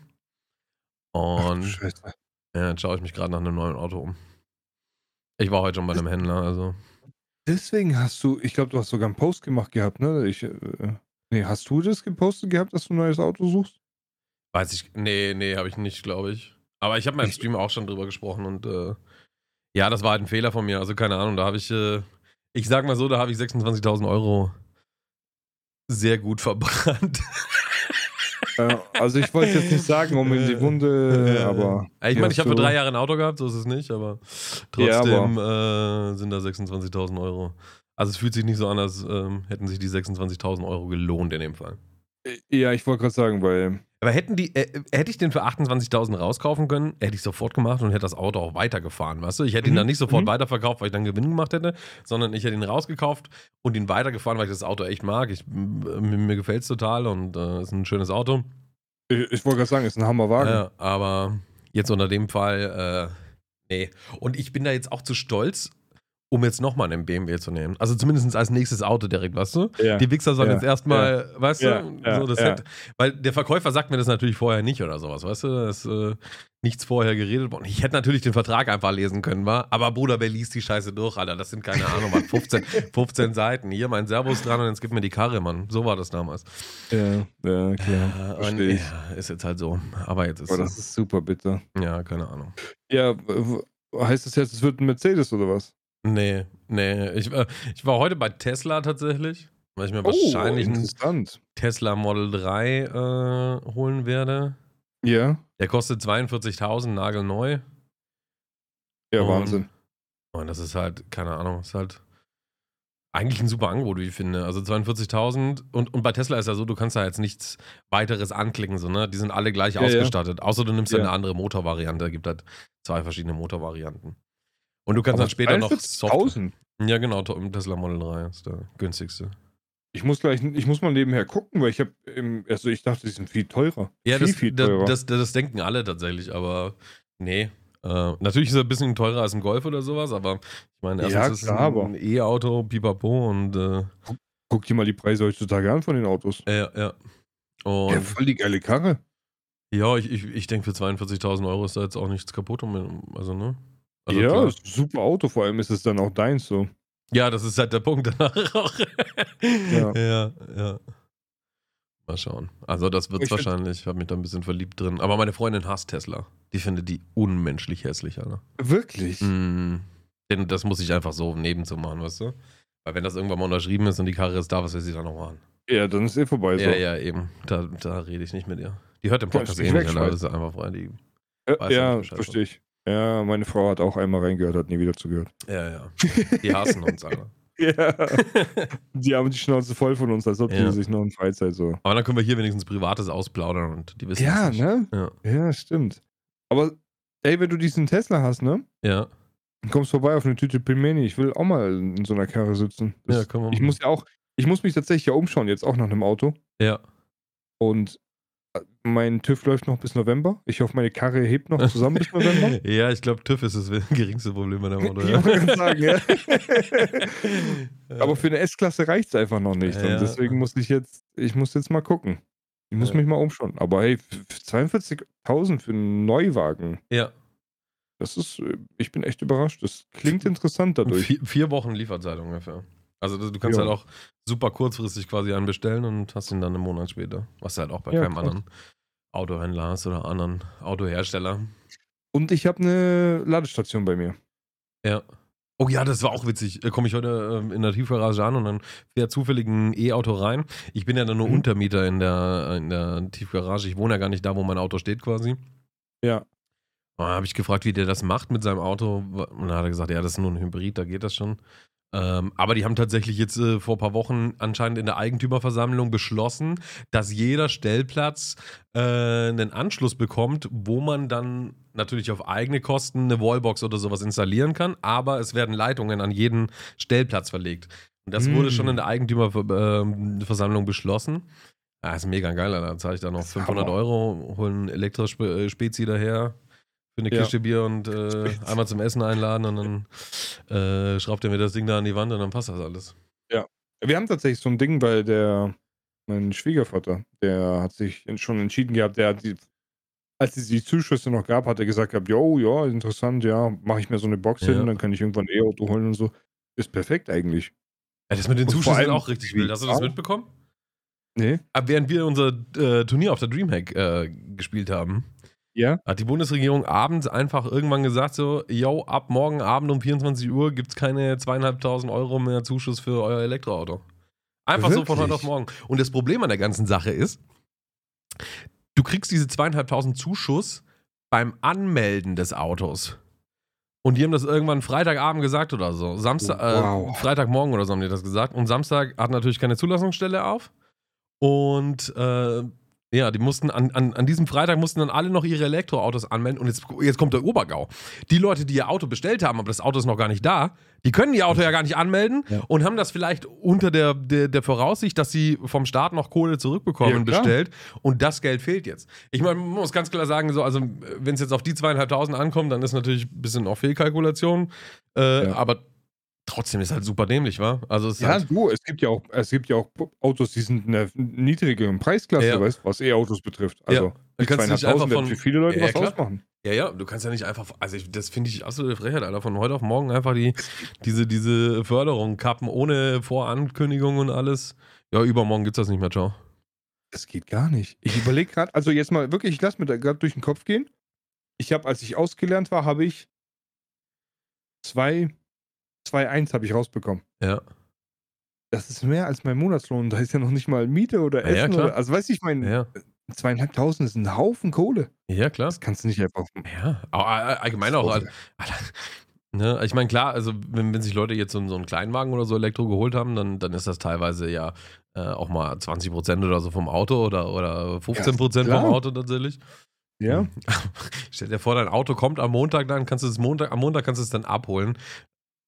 Und Ach, ja, jetzt schaue ich mich gerade nach einem neuen Auto um. Ich war heute schon bei einem Händler, also. Deswegen hast du, ich glaube, du hast sogar einen Post gemacht gehabt, ne? Ich, äh, nee, hast du das gepostet gehabt, dass du ein neues Auto suchst? Weiß ich, nee, nee, habe ich nicht, glaube ich. Aber ich habe meinem Stream auch schon drüber gesprochen und äh, ja, das war halt ein Fehler von mir. Also keine Ahnung, da habe ich, äh, ich sag mal so, da habe ich 26.000 Euro sehr gut verbrannt. Äh, also ich wollte jetzt nicht sagen, um in die Wunde, aber. Ich meine, ich habe für drei Jahre ein Auto gehabt, so ist es nicht, aber trotzdem ja, aber äh, sind da 26.000 Euro. Also es fühlt sich nicht so an, als ähm, hätten sich die 26.000 Euro gelohnt in dem Fall. Ja, ich wollte gerade sagen, weil. Aber hätten die, äh, hätte ich den für 28.000 rauskaufen können, hätte ich sofort gemacht und hätte das Auto auch weitergefahren, weißt du? Ich hätte ihn mhm. dann nicht sofort mhm. weiterverkauft, weil ich dann Gewinn gemacht hätte, sondern ich hätte ihn rausgekauft und ihn weitergefahren, weil ich das Auto echt mag. Ich, mir, mir gefällt es total und äh, ist ein schönes Auto. Ich, ich wollte gerade sagen, ist ein Hammerwagen. Ja, aber jetzt unter dem Fall, äh, nee. Und ich bin da jetzt auch zu stolz, um jetzt nochmal einen BMW zu nehmen. Also zumindest als nächstes Auto direkt, weißt du? Ja. Die Wichser sollen ja. jetzt erstmal, ja. weißt du, so das hätte, weil der Verkäufer sagt mir das natürlich vorher nicht oder sowas, weißt du? Da ist äh, nichts vorher geredet worden. Ich hätte natürlich den Vertrag einfach lesen können, war, aber Bruder, wer liest die Scheiße durch, Alter? Das sind keine Ahnung, man, 15, 15 Seiten. Hier mein Servus dran und jetzt gib mir die Karre, Mann. So war das damals. Ja, ja, klar. Und, ja, ist jetzt halt so. Aber jetzt ist Aber das ist super bitter. Ja, keine Ahnung. Ja, heißt das jetzt, es wird ein Mercedes oder was? Nee, nee. Ich, äh, ich war heute bei Tesla tatsächlich, weil ich mir oh, wahrscheinlich einen Tesla Model 3 äh, holen werde. Ja. Der kostet 42.000, nagelneu. Ja, und, Wahnsinn. Und das ist halt, keine Ahnung, ist halt eigentlich ein super Angebot, wie ich finde. Also 42.000 und, und bei Tesla ist ja so, du kannst da jetzt nichts weiteres anklicken, so, ne? Die sind alle gleich ja, ausgestattet. Ja. Außer du nimmst ja. eine andere Motorvariante. Es gibt halt zwei verschiedene Motorvarianten. Und du kannst Aber dann später noch Software. Ja, genau, Tesla Model 3 ist der günstigste. Ich muss gleich, ich muss mal nebenher gucken, weil ich habe, also ich dachte, die sind viel teurer. Ja, viel, das, viel teurer. Das, das, das, denken alle tatsächlich, aber nee. Äh, natürlich ist er ein bisschen teurer als ein Golf oder sowas, aber ich meine, erstens Ja, ist es klar, ein E-Auto, pipapo und äh, Guck dir mal die Preise heutzutage an von den Autos. ja, ja. Ja, Und voll die geile Karre. ja, ich, ich, ich denke, für 42.000 Euro ist da jetzt auch nichts kaputt. um- Also, ne? Also, ja, klar. super Auto, vor allem ist es dann auch deins so. Ja, das ist halt der Punkt danach auch. Ja. ja, ja. Mal schauen. Also, das wird wahrscheinlich. Ich habe mich da ein bisschen verliebt drin. Aber meine Freundin hasst Tesla. Die findet die unmenschlich hässlich, Alter. Wirklich? Mm, denn das muss ich einfach so nebenzu machen, weißt du? Weil, wenn das irgendwann mal unterschrieben ist und die Karre ist da, was will sie dann noch machen? Ja, dann ist eh vorbei. So. Ja, ja, eben. Da, da rede ich nicht mit ihr. Die hört den Podcast eh nicht, Alter. wegschmeißen. Das ist einfach frei. Die, Äh, ja verstehe ich. Ja, meine Frau hat auch einmal reingehört, hat nie wieder zugehört. ja, ja. Die hassen uns, Alter. Ja. die haben die Schnauze voll von uns, als ob Ja. die sich noch in Freizeit so. Aber dann können wir hier wenigstens Privates ausplaudern und die wissen Ja, es nicht. ne? Ja. Ja, stimmt. Aber, ey, wenn du diesen Tesla hast, ne? Ja. Dann kommst vorbei auf eine Tüte Pilmeni. Ich will auch mal in so einer Karre sitzen. Das, Ja, können wir ich muss ja auch, ich muss mich tatsächlich ja umschauen, jetzt auch nach einem Auto. Ja. Und mein TÜV läuft noch bis November. Ich hoffe, meine Karre hebt noch zusammen bis November. ja, ich glaube, TÜV ist das geringste Problem bei dem Auto. Ja. sagen, ja. Aber für eine S-Klasse reicht es einfach noch nicht. Ja. Und deswegen muss ich jetzt, ich muss jetzt mal gucken. Ich muss Ja. mich mal umschauen. Aber hey, für 42.000 für einen Neuwagen, ja. das ist, äh, ich bin echt überrascht. Das klingt interessant dadurch. vier, vier Wochen Lieferzeit ungefähr. Also du kannst Ja. halt auch super kurzfristig quasi einen bestellen und hast ihn dann einen Monat später. Was halt auch bei Ja, keinem krass. anderen Autohändler hast oder anderen Autohersteller. Und ich habe eine Ladestation bei mir. Ja. Oh ja, das war auch witzig. Da komme ich heute ähm, in der Tiefgarage an und dann fährt zufällig ein E-Auto rein. Ich bin ja dann nur Mhm. Untermieter in der, in der Tiefgarage. Ich wohne ja gar nicht da, wo mein Auto steht quasi. Ja. Dann habe ich gefragt, wie der das macht mit seinem Auto. Und dann hat er gesagt, ja, das ist nur ein Hybrid, da geht das schon. Ähm, aber die haben tatsächlich jetzt äh, vor ein paar Wochen anscheinend in der Eigentümerversammlung beschlossen, dass jeder Stellplatz äh, einen Anschluss bekommt, wo man dann natürlich auf eigene Kosten eine Wallbox oder sowas installieren kann, aber es werden Leitungen an jeden Stellplatz verlegt. Und das wurde Mm. schon in der Eigentümerversammlung beschlossen. Ja, ist mega geil, Alter. Da zahle ich da noch Das ist 500 Hammer. Euro, hole einen Elektrospezi daher für eine Ja. Kiste Bier und äh, einmal zum Essen einladen und dann äh, schraubt er mir das Ding da an die Wand und dann passt das alles. Wir haben tatsächlich so ein Ding, weil der, mein Schwiegervater, der hat sich schon entschieden gehabt, der hat die, als es die Zuschüsse noch gab, hat er gesagt gehabt, jo, ja, interessant, ja, mache ich mir so eine Box Ja. hin, dann kann ich irgendwann ein E-Auto holen und so. Ist perfekt eigentlich. Ja, das mit den Und Zuschüssen allem auch richtig wild. Hast du das mitbekommen? Nee? Ab während wir unser äh, Turnier auf der Dreamhack äh, gespielt haben, Ja? hat die Bundesregierung abends einfach irgendwann gesagt so, yo, ab morgen Abend um 24 Uhr gibt es keine zweieinhalbtausend Euro mehr Zuschuss für euer Elektroauto. Einfach so von heute Wirklich? auf morgen. Und das Problem an der ganzen Sache ist, du kriegst diese zweieinhalbtausend Zuschuss beim Anmelden des Autos. Und die haben das irgendwann Freitagabend gesagt oder so. Samstag, Wow. äh, Freitagmorgen oder so haben die das gesagt. Und Samstag hat natürlich keine Zulassungsstelle auf. Und äh, ja, die mussten an, an, an diesem Freitag mussten dann alle noch ihre Elektroautos anmelden. Und jetzt, jetzt kommt der Obergau. Die Leute, die ihr Auto bestellt haben, aber das Auto ist noch gar nicht da, die können ihr Auto ja gar nicht anmelden Ja. und haben das vielleicht unter der, der, der Voraussicht, dass sie vom Staat noch Kohle zurückbekommen, Ja, bestellt. Und das Geld fehlt jetzt. Ich meine, man muss ganz klar sagen, so, also wenn es jetzt auf die zweieinhalbtausend ankommt, dann ist natürlich ein bisschen auch Fehlkalkulation. Äh, Ja. Aber trotzdem ist halt super dämlich, wa? Also es Ja, halt, du, es gibt ja auch, es gibt ja auch Autos, die sind in einer niedrigeren Preisklasse, Ja. weißt, was E-Autos betrifft. Also, Ja. die Du kannst nicht 200.000 einfach von- für viele Leute Ja, was klar. ausmachen. Ja, ja, du kannst ja nicht einfach, also ich, das finde ich absolute Frechheit, Alter, von heute auf morgen einfach die, diese, diese Förderung kappen ohne Vorankündigung und alles. Ja, übermorgen gibt's das nicht mehr, ciao. Das geht gar nicht. Ich überlege gerade, also jetzt mal wirklich, ich lasse mir da gerade durch den Kopf gehen. Ich habe, als ich ausgelernt war, habe ich 2, 2,1 habe ich rausbekommen. Ja. Das ist mehr als mein Monatslohn. Da ist ja noch nicht mal Miete oder Ja, ja, Essen. klar. oder, also, weißt du, ich meine, Ja, zweieinhalbtausend ist ein Haufen Kohle. ja klar. Das kannst du nicht einfach. Ja, allgemein auch. all- Alter, Ne, ich meine, klar, also wenn, wenn sich Leute jetzt so, einen Kleinwagen oder so Elektro geholt haben, dann, dann ist das teilweise ja äh, auch mal 20% oder so vom Auto oder, oder 15% klar. vom Auto tatsächlich. Ja. Stell dir vor, dein Auto kommt am Montag dann, kannst du es Montag, am Montag kannst du es dann abholen.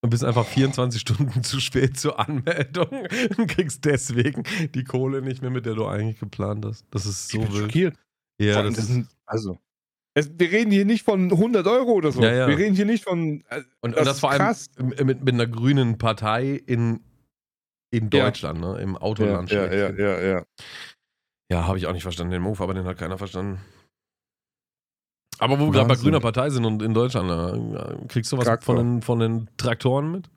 Und bist einfach 24 Stunden zu spät zur Anmeldung und kriegst deswegen die Kohle nicht mehr, mit der du eigentlich geplant hast. Das ist so ich bin wild. schockiert. Ja, das das sind, also, es, wir reden hier nicht von 100 Euro oder so. Ja, ja. Wir reden hier nicht von. äh, und, und das vor allem mit, mit einer grünen Partei in, in Ja. Deutschland, ne? im Ja, Autoland. ja, ja, schlechthin. ja, ja. Ja, habe ich auch nicht verstanden, den Move, aber den hat keiner verstanden. Aber wo wir gerade bei grüner Partei sind und in Deutschland, äh, kriegst du was Traktor. von den, von den Traktoren mit?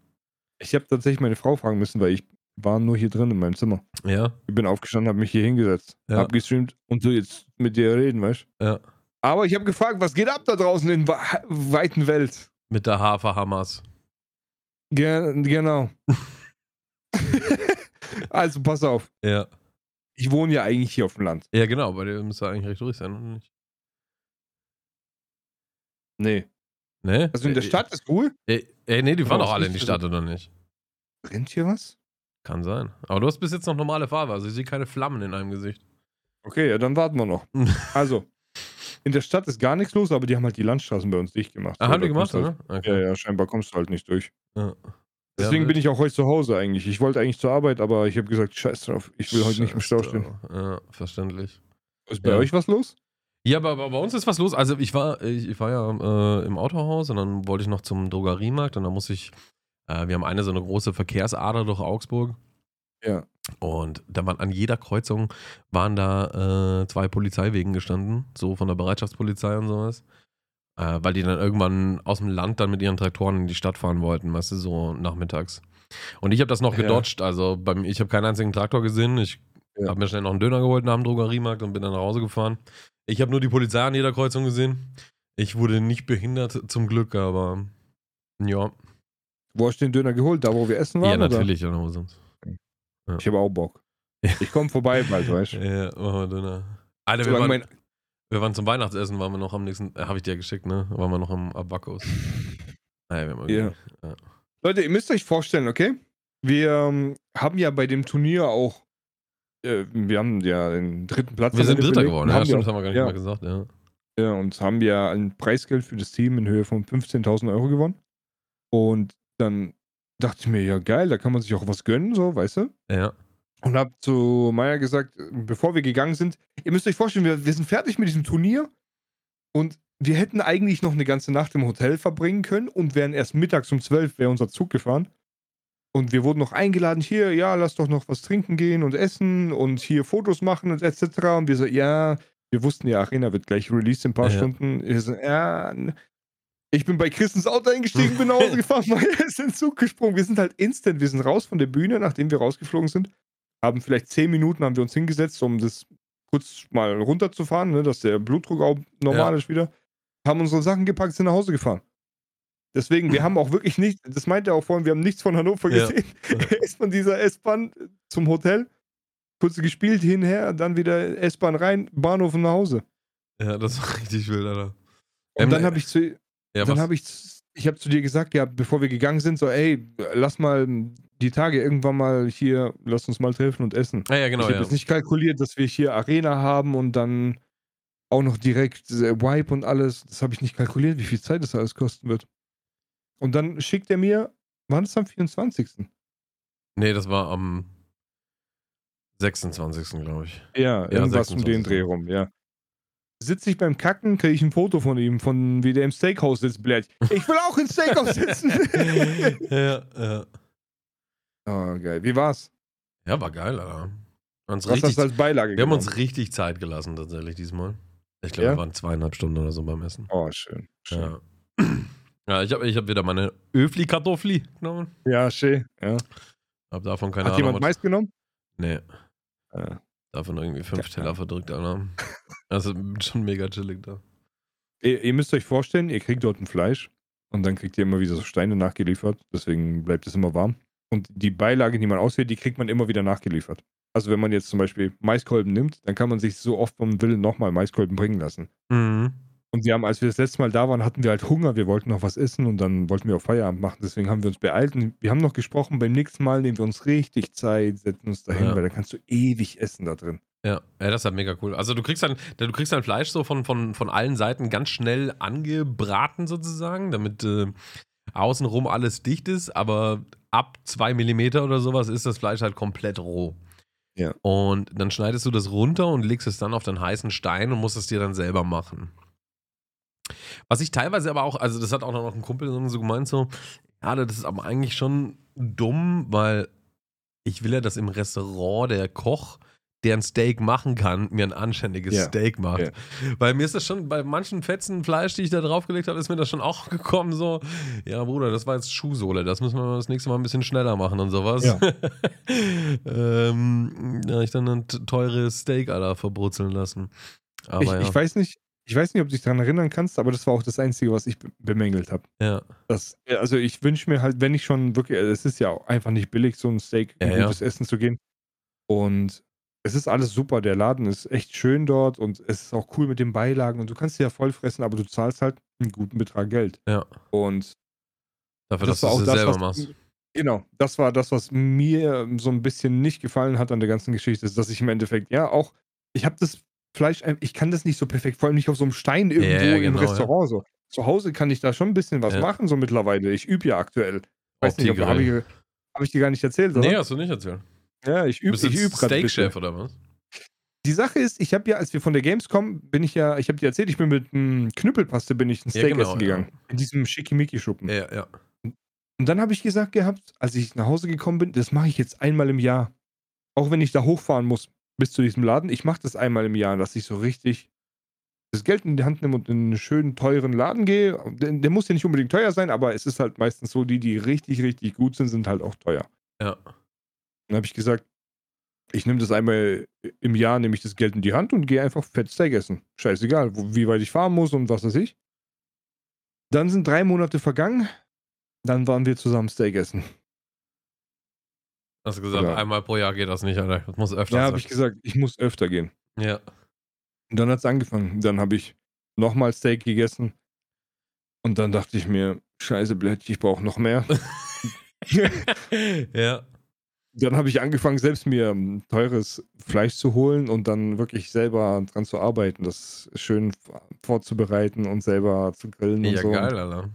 Ich habe tatsächlich meine Frau fragen müssen, weil ich war nur hier drin in meinem Zimmer. Ja, Ich bin aufgestanden, habe mich hier hingesetzt, Ja. hab gestreamt und so jetzt mit dir reden, weißt du? ja. Aber ich habe gefragt, was geht ab da draußen in der weiten Welt? Mit der Hafer Hamas. Ge genau. also pass auf. Ja. Ich wohne ja eigentlich hier auf dem Land. Ja, genau, bei dir müsste eigentlich recht ruhig sein, oder nicht? Nee. Ne? Also in der Äh, Stadt ist Ruhe. Äh, äh, nee, die fahren Aber doch alle in die Stadt, oder nicht? Brennt hier was? Kann sein. Aber du hast bis jetzt noch normale Farbe, also ich sehe keine Flammen in deinem Gesicht. Okay, ja, dann warten wir noch. Also, in der Stadt ist gar nichts los, aber die haben halt die Landstraßen bei uns dicht gemacht. Ah, So, haben die gemacht, Halt, Okay. ja, ja, scheinbar kommst du halt nicht durch. Ja. Deswegen Ja, bin ich auch heute zu Hause eigentlich. Ich wollte eigentlich zur Arbeit, aber ich habe gesagt, scheiß drauf, ich will heute nicht im Stau Scheiß stehen. Ja, verständlich. Ist bei Ja. euch was los? Ja, aber, aber bei uns ist was los. Also ich war, ich, ich war ja äh, im Autohaus und dann wollte ich noch zum Drogeriemarkt und dann muss ich, äh, wir haben eine so eine große Verkehrsader durch Augsburg Ja. und da waren an jeder Kreuzung waren da äh, zwei Polizeiwegen gestanden, so von der Bereitschaftspolizei und sowas. Äh, weil die dann irgendwann aus dem Land dann mit ihren Traktoren in die Stadt fahren wollten, weißt du, so nachmittags. Und ich habe das noch Ja. gedodged, also beim, ich habe keinen einzigen Traktor gesehen. Ich Ja. habe mir schnell noch einen Döner geholt nach dem Drogeriemarkt und bin dann nach Hause gefahren. Ich habe nur die Polizei an jeder Kreuzung gesehen. Ich wurde nicht behindert, zum Glück, aber ja. Wo hast du den Döner geholt? Da, wo wir essen Ja, waren? oder? natürlich, oder wo sonst. Ich habe auch Bock. Ich komme vorbei bald, weißt du? Ja, machen wir Döner. Alter, wir waren, wir waren zum Weihnachtsessen, waren wir noch am nächsten, äh, habe ich dir geschickt, ne? Waren wir noch am Abakos. Naja, wir haben Ja. irgendwie- Leute, ihr müsst euch vorstellen, okay? Wir ähm, haben ja bei dem Turnier auch, äh, wir haben ja den dritten Platz. Wir sind Dritter geworden, ja, haben stimmt, das haben wir gar nicht ja. mal gesagt, ja. ja, und haben ja ein Preisgeld für das Team in Höhe von 15.000 Euro gewonnen. Und dann dachte ich mir, ja geil, da kann man sich auch was gönnen, so, weißt du? Ja. Und habe zu Maya gesagt, bevor wir gegangen sind, ihr müsst euch vorstellen, wir, wir sind fertig mit diesem Turnier und wir hätten eigentlich noch eine ganze Nacht im Hotel verbringen können und wären erst mittags um 12 wäre unser Zug gefahren. Und wir wurden noch eingeladen, hier, ja, lass doch noch was trinken gehen und essen und hier Fotos machen und etc. Und wir so, ja, wir wussten ja, Arena wird gleich released in ein paar Ja. Stunden. Wir so, ja, ich bin bei Chris ins Auto eingestiegen, bin nach Hause gefahren, Maya ist in den Zug gesprungen. Wir sind halt instant, wir sind raus von der Bühne, nachdem wir rausgeflogen sind haben vielleicht zehn Minuten haben wir uns hingesetzt, um das kurz mal runterzufahren, ne, dass der Blutdruck auch normal Ja. ist wieder. Haben unsere Sachen gepackt, sind nach Hause gefahren. Deswegen, wir haben auch wirklich nicht, das meinte er auch vorhin, wir haben nichts von Hannover Ja. gesehen. ist von dieser S-Bahn zum Hotel, kurz gespielt, hinher, dann wieder S-Bahn rein, Bahnhof nach Hause. Ja, das war richtig wild, Alter. Und Ähm, dann habe ich zu, Ja, dann habe ich, ich habe zu dir gesagt, ja, bevor wir gegangen sind, so, ey, lass mal die Tage irgendwann mal hier, lass uns mal treffen und essen. Ah, ja, genau, ich habe ja. jetzt nicht kalkuliert, dass wir hier Arena haben und dann auch noch direkt äh, Wipe und alles. Das habe ich nicht kalkuliert, wie viel Zeit das alles kosten wird. Und dann schickt er mir, wann ist am 24.? Nee, das war am 26. glaube ich. Ja, irgendwas um 26. den Dreh rum, ja. Sitze ich beim Kacken, kriege ich ein Foto von ihm, von wie der im Steakhouse sitzt, bläht. Ich will auch im Steakhouse sitzen. ja, ja. oh, geil. Wie war's? Ja, war geil, Alter. Wir, haben uns Was richtig, als Beilage wir haben genommen? uns richtig Zeit gelassen, tatsächlich, diesmal. Ich glaube, Ja? wir waren zweieinhalb Stunden oder so beim Essen. Oh, schön. schön. Ja. Ja, ich habe ich hab wieder meine Öfli-Kartoffli genommen. Ja, schön. Ja. Hab davon keine Hat Ahnung. jemand Mais genommen? Nee, Ja. davon irgendwie fünf Ja. Teller verdrückt, Alter. Also schon mega chillig da. Ihr, ihr müsst euch vorstellen, ihr kriegt dort ein Fleisch und dann kriegt ihr immer wieder so Steine nachgeliefert. Deswegen bleibt es immer warm. Und die Beilage, die man auswählt, die kriegt man immer wieder nachgeliefert. Also wenn man jetzt zum Beispiel Maiskolben nimmt, dann kann man sich so oft man will nochmal Maiskolben bringen lassen. Mhm. Und wir haben, als wir das letzte Mal da waren, hatten wir halt Hunger, wir wollten noch was essen und dann wollten wir auch Feierabend machen. Deswegen haben wir uns beeilt und wir haben noch gesprochen, beim nächsten Mal nehmen wir uns richtig Zeit, setzen uns dahin, Ja. weil da kannst du ewig essen da drin. Ja, ja, das ist halt mega cool. Also du kriegst dann, du kriegst dein Fleisch so von, von, von allen Seiten ganz schnell angebraten sozusagen, damit, äh, außenrum alles dicht ist, aber ab zwei Millimeter oder sowas ist das Fleisch halt komplett roh. Ja. Und dann schneidest du das runter und legst es dann auf den heißen Stein und musst es dir dann selber machen. Was ich teilweise aber auch, also das hat auch noch ein Kumpel so gemeint, so, ja, das ist aber eigentlich schon dumm, weil ich will ja, dass im Restaurant der Koch der ein Steak machen kann, mir ein anständiges ja. Steak macht. Ja. Weil mir ist das schon, bei manchen Fetzen Fleisch, die ich da draufgelegt habe, ist mir das schon auch gekommen, so, ja, Bruder, das war jetzt Schuhsohle, das müssen wir das nächste Mal ein bisschen schneller machen und sowas. Ja. ähm, da ich dann ein teures Steak, Alter, verbrutzeln lassen. Aber ich, ja. ich weiß nicht, ich weiß nicht, ob du dich daran erinnern kannst, aber das war auch das Einzige, was ich bemängelt habe. Ja. Das, also ich wünsche mir halt, wenn ich schon wirklich, es ist ja einfach nicht billig, so ein Steak, ein ja, gutes Essen zu gehen. Und es ist alles super. Der Laden ist echt schön dort und es ist auch cool mit den Beilagen und du kannst dir ja voll fressen, aber du zahlst halt einen guten Betrag Geld. Ja. Und dafür, dass du es selber was, machst. Genau, das war das, was mir so ein bisschen nicht gefallen hat an der ganzen Geschichte, ist, dass ich im Endeffekt, ja, auch, ich habe das Fleisch, ich kann das nicht so perfekt, vor allem nicht auf so einem Stein irgendwo ja, genau, im Restaurant ja. so. Zu Hause kann ich da schon ein bisschen was ja. machen, so mittlerweile. Ich übe ja aktuell. Weiß nicht, habe ich, hab ich dir gar nicht erzählt, oder? Nee, hast du nicht erzählt. Ja, ich übe ich üb gerade. Steak-Chef oder was? Die Sache ist, ich habe ja, als wir von der Games kommen, bin ich ja, ich habe dir erzählt, ich bin mit einem Knüppelpaste bin ich ein Steak genau, essen gegangen. In diesem Schickimicki-Schuppen. Ja, ja. Und dann habe ich gesagt gehabt, als ich nach Hause gekommen bin, das mache ich jetzt einmal im Jahr. Auch wenn ich da hochfahren muss bis zu diesem Laden, ich mache das einmal im Jahr, dass ich so richtig das Geld in die Hand nehme und in einen schönen, teuren Laden gehe. Der, der muss ja nicht unbedingt teuer sein, aber es ist halt meistens so, die, die richtig, richtig gut sind, sind halt auch teuer. Ja. Dann habe ich gesagt, ich nehme das einmal im Jahr, nehme ich das Geld in die Hand und gehe einfach Fettsteak essen. Scheißegal, wo, wie weit ich fahren muss und was weiß ich. Dann sind drei Monate vergangen. Dann waren wir zusammen Steak essen. Hast du gesagt, Oder? einmal pro Jahr geht das nicht, Alter. Das muss öfter Ja, habe ich gesagt, ich muss öfter gehen. Ja. Und dann hat es angefangen. Dann habe ich nochmal Steak gegessen. Und dann dachte ich mir, scheiße, Blöd, ich brauche noch mehr. ja dann habe ich angefangen, selbst mir ähm, teures Fleisch zu holen und dann wirklich selber dran zu arbeiten, das schön vorzubereiten und selber zu grillen ja, und so. Ja, geil, Alter.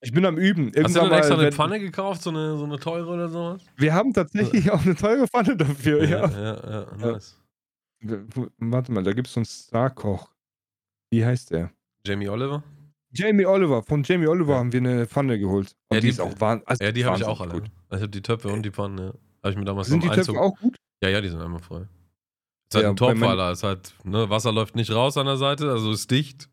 Ich bin am Üben. Irgendwann Hast du denn extra eine Pfanne gekauft, so eine, so eine teure oder sowas? Wir haben tatsächlich auch eine teure Pfanne dafür, ja. Ja, ja, ja nice. Warte mal, da gibt es so einen Starkoch. Wie heißt der? Jamie Oliver? Jamie Oliver. Von Jamie Oliver ja. haben wir eine Pfanne geholt. Und ja, die, die ist auch wahnsinnig. Also ja, die habe ich auch alle. Gut. Ich habe die Töpfe und die Pfanne, ja. Habe ich mir damals Sind die Einzug... Töpfe auch gut? Ja, ja, die sind einmal frei. Ist halt ja, ein Topfaller. Ist halt, ne, Wasser läuft nicht raus an der Seite, also ist dicht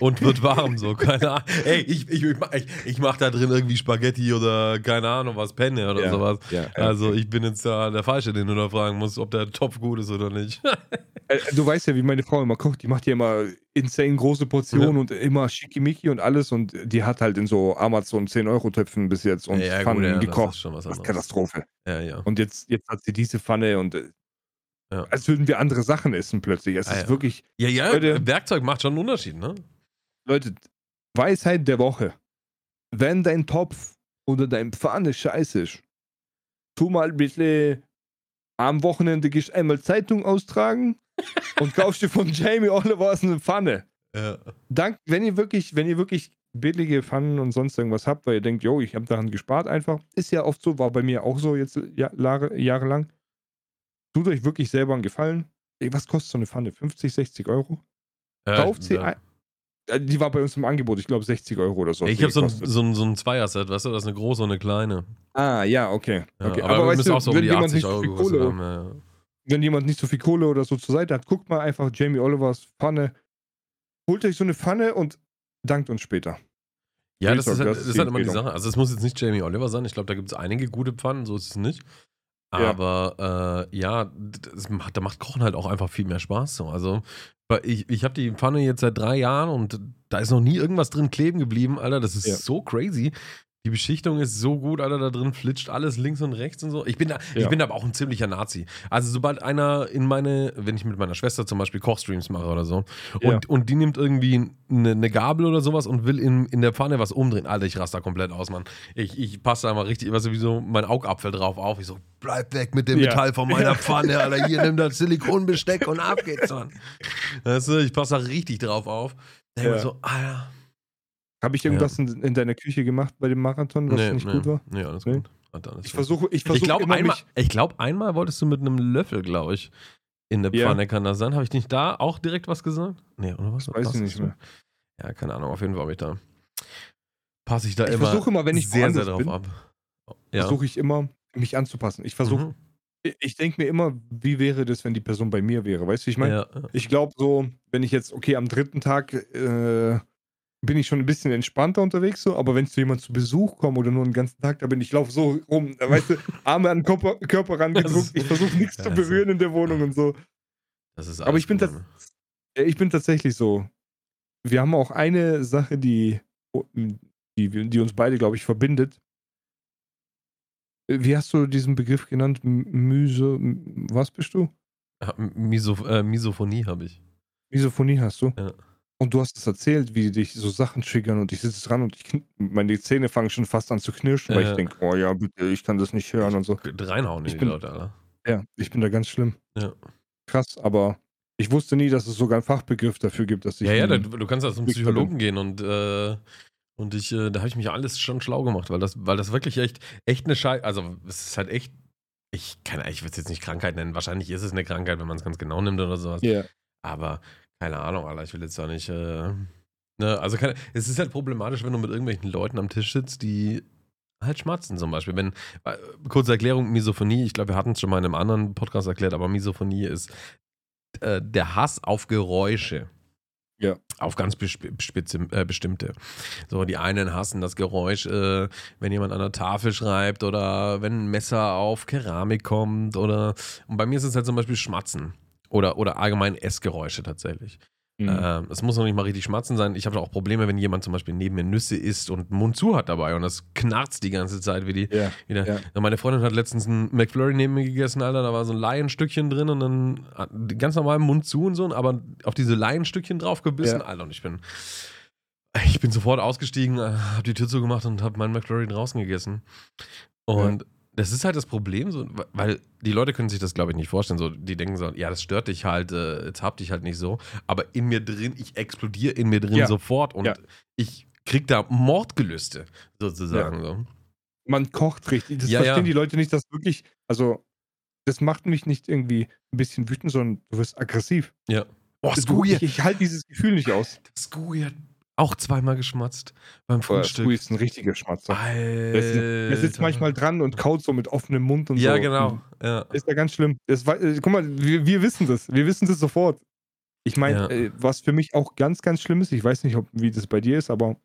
und wird warm, so, keine Ahnung. Ey, ich, ich, ich, ich mach da drin irgendwie Spaghetti oder keine Ahnung, was Penne oder ja, sowas. Ja, also ich bin jetzt da der Falsche, den du da fragen musst, ob der Topf gut ist oder nicht. Äh, du weißt ja, wie meine Frau immer kocht. Die macht ja immer insane große Portionen ja. und immer schickimicki und alles und die hat halt in so Amazon 10-Euro-Töpfen bis jetzt und Pfannen gut, gekocht. Das ist schon was anderes. Katastrophe. Ja, ja. Und jetzt, jetzt hat sie diese Pfanne und äh, ja. Als würden wir andere Sachen essen plötzlich. Es ah, ist ja. wirklich. Ja, ja, Leute, Werkzeug macht schon einen Unterschied, ne? Leute, Weisheit der Woche. Wenn dein Topf oder dein Pfanne scheiße ist, tu mal ein bisschen am Wochenende gehst einmal Zeitung austragen und kaufst dir von Jamie Oliver eine Pfanne. Ja. Dank, wenn ihr wirklich, wenn ihr wirklich billige Pfannen und sonst irgendwas habt, weil ihr denkt, yo, ich habe daran gespart einfach. Ist ja oft so, war bei mir auch so jetzt Jahre, jahrelang. Tut euch wirklich selber einen Gefallen. Ey, was kostet so eine Pfanne? 50, 60 Euro? Äh, Kauft sie ein. Äh, die war bei uns im Angebot, ich glaube 60 Euro oder so. Ich habe so ein, so, ein, so ein Zweierset, weißt du, das ist eine große und eine kleine. Ah, ja, okay. okay. Ja, aber, aber weißt du, auch so wenn um jemand nicht so viel Kohle, haben, ja. wenn jemand nicht so viel Kohle oder so zur Seite hat, guckt mal einfach Jamie Olivers Pfanne. Holt euch so eine Pfanne und dankt uns später. Ja, das, ist, halt, das ist halt immer die Sache. Also es muss jetzt nicht Jamie Oliver sein. Ich glaube, da gibt es einige gute Pfannen, so ist es nicht. Aber ja, äh, ja macht, da macht Kochen halt auch einfach viel mehr Spaß. So. Also ich, ich habe die Pfanne jetzt seit drei Jahren und da ist noch nie irgendwas drin kleben geblieben, Alter. Das ist ja. so crazy. Die Beschichtung ist so gut, Alter, da drin flitscht alles links und rechts und so. Ich bin da, ja. ich bin aber auch ein ziemlicher Nazi. Also sobald einer in meine, wenn ich mit meiner Schwester zum Beispiel Kochstreams mache oder so, und, ja. und die nimmt irgendwie eine, eine, Gabel oder sowas und will in, in der Pfanne was umdrehen, Alter, ich raste da komplett aus, Mann. Ich, ich passe da mal richtig, immer so wie so mein Augapfel drauf auf. Ich so, bleib weg mit dem ja. Metall von meiner Pfanne, Alter. Hier, nimm das Silikonbesteck und ab geht's, Mann. Weißt du, ich passe da richtig drauf auf. Denke ja. so, Alter Habe ich irgendwas in, in deiner Küche gemacht bei dem Marathon, was Nee, nicht nee. gut war? Nee, alles Nee? gut. Ich versuche ich Ich versuche glaube, immer einmal, ich glaub, einmal wolltest du mit einem Löffel, glaube ich, in der Ja. Pfanne kann das sein. Habe ich nicht da auch direkt was gesagt? Nee, oder was? Weiß Was ich nicht mehr. Ja, keine Ahnung. Auf jeden Fall habe ich da. Passe ich da Ich immer, versuche immer, wenn ich sehr, sehr drauf bin, ab. Ja. versuche ich immer, mich anzupassen. Ich versuche Mhm. ich ich denke mir immer, wie wäre das, wenn die Person bei mir wäre? Weißt du, wie ich meine? ja, ja. Ich glaube so, wenn ich jetzt, okay, am dritten Tag äh, bin ich schon ein bisschen entspannter unterwegs, so, aber wenn zu jemand zu Besuch kommt oder nur einen ganzen Tag da bin, ich laufe so rum, äh, weißt du, Arme an den Körper, Körper rangedrückt, ich versuche nichts zu berühren in der Wohnung und so. Das ist Aber ich bin, äh, ich bin tatsächlich so. Wir haben auch eine Sache, die, die, wir- die uns beide, glaube ich, verbindet. Äh, Wie hast du diesen Begriff genannt? M- Myse, m- was bist du? Miso, äh, Misophonie habe ich. Misophonie hast du? Ja. Und du hast es erzählt, wie dich so Sachen triggern und ich sitze dran und ich, meine Zähne fangen schon fast an zu knirschen, weil ich denke, oh ja, bitte, ich kann das nicht hören und so. Reinhauen in Ich die bin- Leute, Alter. Ja, ich bin da ganz schlimm. Ja. Krass, aber ich wusste nie, dass es sogar einen Fachbegriff dafür gibt, dass ich. Ja, ja, da, du kannst ja zum Psychologen gehen und, äh, und ich, äh, da habe ich mich alles schon schlau gemacht, weil das, weil das wirklich echt, echt eine Scheiße, also es ist halt echt, ich kann, ich würde es jetzt nicht Krankheit nennen, wahrscheinlich ist es eine Krankheit, wenn man es ganz genau nimmt oder sowas, Ja. aber keine Ahnung, Alter, ich will jetzt da nicht, äh, ne, also keine, es ist halt problematisch, wenn du mit irgendwelchen Leuten am Tisch sitzt, die halt schmatzen zum Beispiel. Wenn, äh, kurze Erklärung, Misophonie, ich glaube, wir hatten es schon mal in einem anderen Podcast erklärt, aber Misophonie ist äh, der Hass auf Geräusche. Ja. Auf ganz spitze, äh, bestimmte. So, die einen hassen das Geräusch, äh, wenn jemand an der Tafel schreibt oder wenn ein Messer auf Keramik kommt oder. Und bei mir ist es halt zum Beispiel Schmatzen. Oder, oder allgemein Essgeräusche tatsächlich. Mhm. Ähm, es muss noch nicht mal richtig schmatzen sein. Ich habe auch Probleme, wenn jemand zum Beispiel neben mir Nüsse isst und Mund zu hat dabei und das knarzt die ganze Zeit wie die. ja. Wieder. Ja. Ja, Meine Freundin hat letztens ein McFlurry neben mir gegessen, Alter. Da war so ein Laienstückchen drin und dann hat- ganz normal Mund zu und so, aber auf diese Laienstückchen draufgebissen, Ja. Alter. Und ich bin, ich bin sofort ausgestiegen, äh, hab die Tür zugemacht und hab meinen McFlurry draußen gegessen. Und das ist halt das Problem, so, weil die Leute können sich das, glaube ich, nicht vorstellen. So, die denken so, ja, das stört dich halt, äh, jetzt hab dich halt nicht so. Aber in mir drin, ich explodiere in mir drin Ja. sofort und Ja. ich krieg da Mordgelüste, sozusagen. So. Man kocht richtig. Das Ja, verstehen ja. die Leute nicht, dass wirklich, also, das macht mich nicht irgendwie ein bisschen wütend, sondern du wirst aggressiv. Ja. Oh, Scooby, ich ich halte dieses Gefühl nicht aus. Hat auch zweimal geschmatzt beim Frühstück. Scooby ist ein richtiger Schmatzer. Alter. Der, sitzt- der sitzt manchmal dran und kaut so mit offenem Mund und Ja, so. genau. Ja. Ist ja ganz schlimm. Das, äh, guck mal, wir, wir wissen das. Wir wissen das sofort. Ich meine, Ja. äh, was für mich auch ganz, ganz schlimm ist, ich weiß nicht, ob, wie das bei dir ist, aber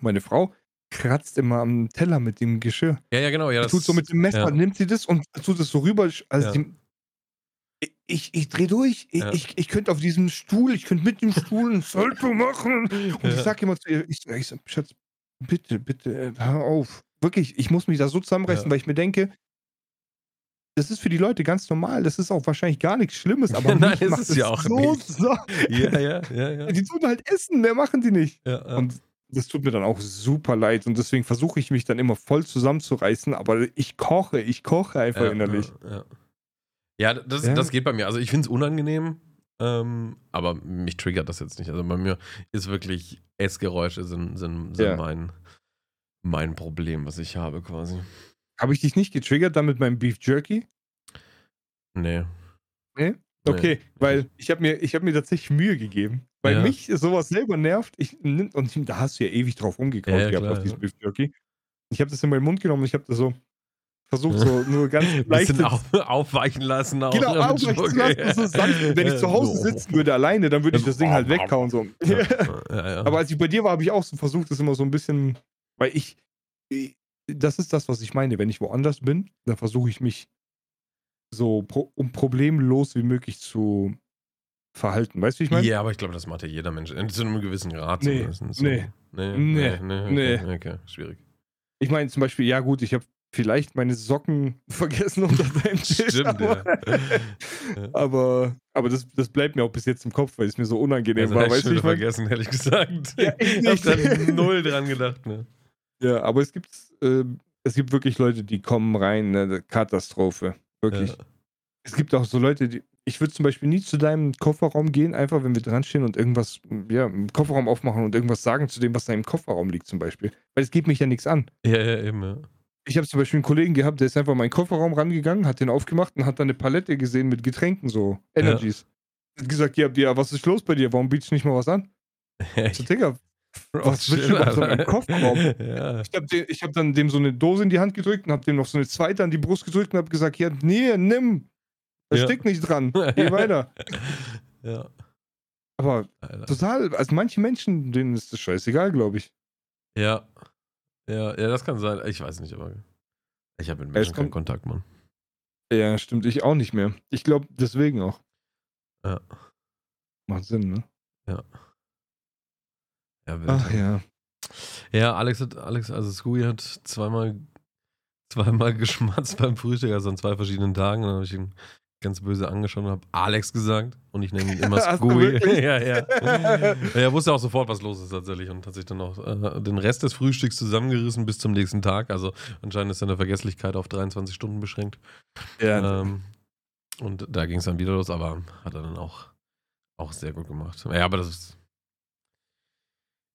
meine Frau kratzt immer am Teller mit dem Geschirr. ja, ja, genau. Ja, das, tut so mit dem Messer, ja. nimmt sie das und tut es so rüber. Also Ja. die, ich, ich drehe durch. Ich, Ja. ich, ich könnte auf diesem Stuhl, ich könnte mit dem Stuhl ein Salto machen. Und ich Ja. sage immer zu ihr, ich, ich sag, Schatz, bitte, bitte, äh, hör auf. Wirklich, ich muss mich da so zusammenreißen, Ja. weil ich mir denke, das ist für die Leute ganz normal. Das ist auch wahrscheinlich gar nichts Schlimmes, aber Nein, ist macht es ja auch so ja, ja, ja, ja. Die tun halt essen, mehr machen die nicht. ja, ja. Und das tut mir dann auch super leid und deswegen versuche ich mich dann immer voll zusammenzureißen, aber ich koche, ich koche einfach ja, innerlich. Ja, ja. das, Ja. das geht bei mir. Also ich finde es unangenehm, ähm, aber mich triggert das jetzt nicht. Also bei mir ist wirklich Essgeräusche sind, sind, sind Ja. mein, mein Problem, was ich habe quasi. Habe ich dich nicht getriggert dann mit meinem Beef Jerky? Nee. Nee? Nee. Okay, weil ich habe mir, ich hab mir tatsächlich Mühe gegeben. Weil Ja. mich sowas selber nervt. Ich, und da hast du ja ewig drauf rumgekaut Ja, gehabt klar, auf diesem ja. Beef Jerky. Ich habe das in meinen Mund genommen und ich habe das so versucht, so nur ganz leicht. bisschen auf, aufweichen lassen auch. Genau, aufweichen Spucke. lassen, so sanft. Wenn ich zu Hause sitzen würde alleine, dann würde ich das Ding halt wegkauen. So. Ja, ja, ja. Aber als ich bei dir war, habe ich auch so versucht, das immer so ein bisschen, weil ich, das ist das, was ich meine. Wenn ich woanders bin, dann versuche ich mich so pro, um problemlos wie möglich zu verhalten. Weißt du, wie ich meine? Ja, aber ich glaube, das macht ja jeder Mensch. Zu einem gewissen Grad Nee, zumindest. nee, Nee, nee, nee, nee. Okay, okay, schwierig. Ich meine zum Beispiel, ja gut, ich habe vielleicht meine Socken vergessen unter deinem Tisch. Stimmt, aber, Ja. aber, aber das, das bleibt mir auch bis jetzt im Kopf, weil es mir so unangenehm Das war. Weißt ich vergessen, ehrlich gesagt. Ja, ich ich habe da null dran gedacht. Ne? Ja, aber es gibt, äh, es gibt wirklich Leute, die kommen rein, ne, Katastrophe. Wirklich. Ja. Es gibt auch so Leute, die ich würde zum Beispiel nie zu deinem Kofferraum gehen, einfach wenn wir dran stehen und irgendwas, ja, im Kofferraum aufmachen und irgendwas sagen zu dem, was da im Kofferraum liegt zum Beispiel. Weil es geht mich ja nichts an. Ja, ja, eben, ja. Ich habe zum Beispiel einen Kollegen gehabt, der ist einfach in meinen Kofferraum rangegangen, hat den aufgemacht und hat dann eine Palette gesehen mit Getränken, so Energies. Hat gesagt, ja, ja, was ist los bei dir? Warum bietest du nicht mal was an? Ich so, Digga, was willst du in meinem Kofferraum? Ja. Ich habe hab dann dem so eine Dose in die Hand gedrückt und habe dem noch so eine zweite an die Brust gedrückt und habe gesagt, ja, nee, nimm. Da Ja. steckt nicht dran. Geh weiter. ja. Aber Alter. total, also manche Menschen, denen ist das scheißegal, glaube ich. Ja. Ja, ja, das kann sein. Ich weiß nicht, aber ich habe mit Menschen keinen Kontakt, Mann. Ja, stimmt, ich auch nicht mehr. Ich glaube, deswegen auch. Ja. Macht Sinn, ne? Ja, wild. Ach ja. Ja, Alex hat, Alex, also Scooby hat zweimal, zweimal geschmatzt beim Frühstück, also an zwei verschiedenen Tagen. Dann habe ich ihn ganz böse angeschaut und habe Alex gesagt und ich nenne ihn immer Scooby. ja. ja. Er wusste auch sofort, was los ist tatsächlich und hat sich dann auch äh, den Rest des Frühstücks zusammengerissen bis zum nächsten Tag. Also anscheinend ist seine Vergesslichkeit auf 23 Stunden beschränkt. Ja, Ähm, und da ging es dann wieder los, aber hat er dann auch, auch sehr gut gemacht. Ja, aber das ist.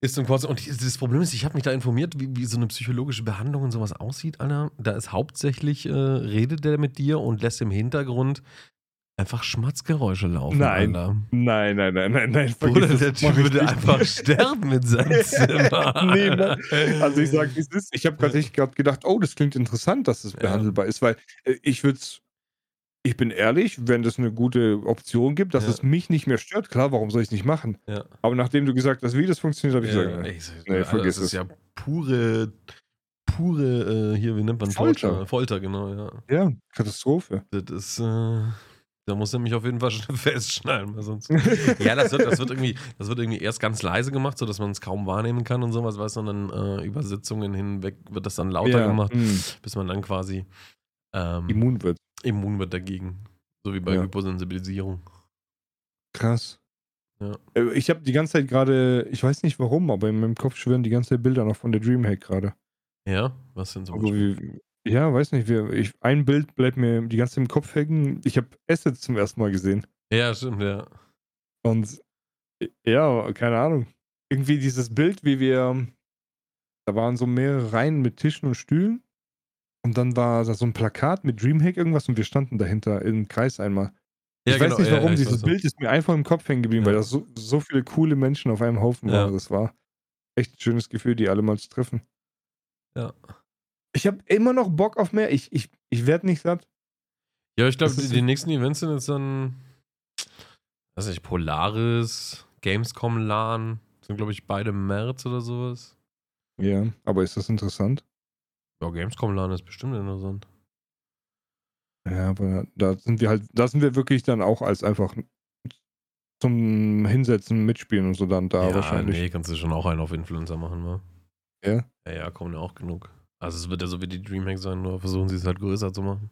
Ist zum Kurz. Und das Problem ist, ich habe mich da informiert, wie, wie so eine psychologische Behandlung und sowas aussieht, Alter. Da ist hauptsächlich, äh, redet der mit dir und lässt im Hintergrund einfach Schmatzgeräusche laufen. Nein, Alter. nein, nein, nein, nein, nein. Bruder, der das, Typ würde nicht. einfach sterben in seinem Zimmer. Nee, Mann. Also ich sage, wie es ist. Ich habe gerade gedacht, oh, das klingt interessant, dass es Ja. behandelbar ist, weil äh, ich würde es, ich bin ehrlich, wenn das eine gute Option gibt, dass Ja. es mich nicht mehr stört, klar, warum soll ich es nicht machen? Ja. Aber nachdem du gesagt hast, wie das funktioniert, habe ich Ja, gesagt, ich sag, Nee, Alter, vergiss das ist es. ja pure, pure, äh, hier, wie nennt man Folter. Torture? Folter, genau, ja. ja, Katastrophe. Das ist, äh, da muss er mich auf jeden Fall festschneiden, weil sonst. ja, das wird, das wird irgendwie, das wird irgendwie erst ganz leise gemacht, sodass man es kaum wahrnehmen kann und sowas, weißt du, und dann äh, über Sitzungen hinweg wird das dann lauter ja, gemacht, mh, bis man dann quasi ähm, immun wird. immun wird dagegen. So wie bei Ja. Hyposensibilisierung. Krass. Ja. Äh, Ich habe die ganze Zeit gerade, ich weiß nicht warum, aber in meinem Kopf schwirren die ganze Zeit Bilder noch von der Dreamhack gerade. Ja, was denn so? Ja, weiß nicht, wir, ich, ein Bild bleibt mir die ganze Zeit im Kopf hängen. Ich habe Assets zum ersten Mal gesehen. Ja, stimmt, ja. Und ja, keine Ahnung. Irgendwie dieses Bild, wie wir, da waren so mehrere Reihen mit Tischen und Stühlen. Und dann war da so ein Plakat mit Dreamhack irgendwas und wir standen dahinter im Kreis einmal. Ja, ich weiß genau, nicht ja, warum, ja, dieses weiß. Bild ist mir einfach im Kopf hängen geblieben, weil da so, so viele coole Menschen auf einem Haufen waren. Das war echt ein schönes Gefühl, die alle mal zu treffen. Ja. Ich habe immer noch Bock auf mehr. Ich, ich, ich werde nicht satt. Ja, ich glaube, die, die nächsten Events sind jetzt dann, weiß nicht, Polaris, Gamescom LAN, sind glaube ich beide im März oder sowas. Ja, aber ist das interessant? Ja, Gamescom LAN ist bestimmt interessant. Ja, aber da sind wir halt, da sind wir wirklich dann auch als einfach zum Hinsetzen, Mitspielen und so dann da ja, wahrscheinlich. nee, kannst du schon auch einen auf Influencer machen, wa? Ja? Ja, ja, kommen ja auch genug. Also es wird ja so wie die Dreamhack sein, nur versuchen sie es halt größer zu machen.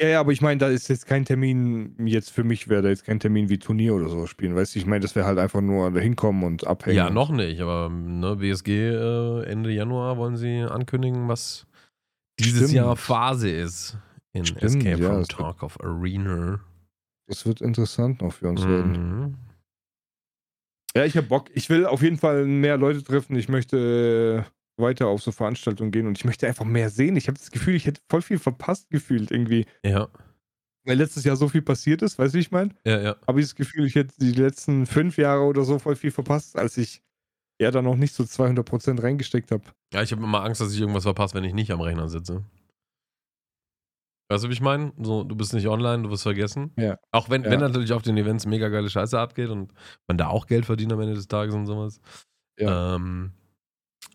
Ja, ja, aber ich meine, da ist jetzt kein Termin, jetzt für mich wäre da jetzt kein Termin wie Turnier oder so spielen, weißt du? Ich meine, das wäre halt einfach nur da hinkommen und abhängen. Ja, noch nicht, aber ne, BSG äh, Ende Januar wollen sie ankündigen, was dieses Stimmt. Jahr Phase ist in Stimmt, Escape ja, from das wird- Tarkov Arena. Das wird interessant noch für uns werden. Mhm. Ja, ich habe Bock. Ich will auf jeden Fall mehr Leute treffen. Ich möchte äh, weiter auf so Veranstaltungen gehen und ich möchte einfach mehr sehen. Ich habe das Gefühl, ich hätte voll viel verpasst gefühlt irgendwie. Ja, Weil letztes Jahr so viel passiert ist, weißt du, wie ich meine? ja, ja. habe ich das Gefühl, ich hätte die letzten fünf Jahre oder so voll viel verpasst, als ich ja da noch nicht so 200% reingesteckt habe. Ja, ich habe immer Angst, dass ich irgendwas verpasse, wenn ich nicht am Rechner sitze. Weißt du, wie ich meine? So, du bist nicht online, du wirst vergessen. Ja. Auch wenn, Ja. wenn natürlich auf den Events mega geile Scheiße abgeht und man da auch Geld verdient am Ende des Tages und sowas. Ja. Ähm,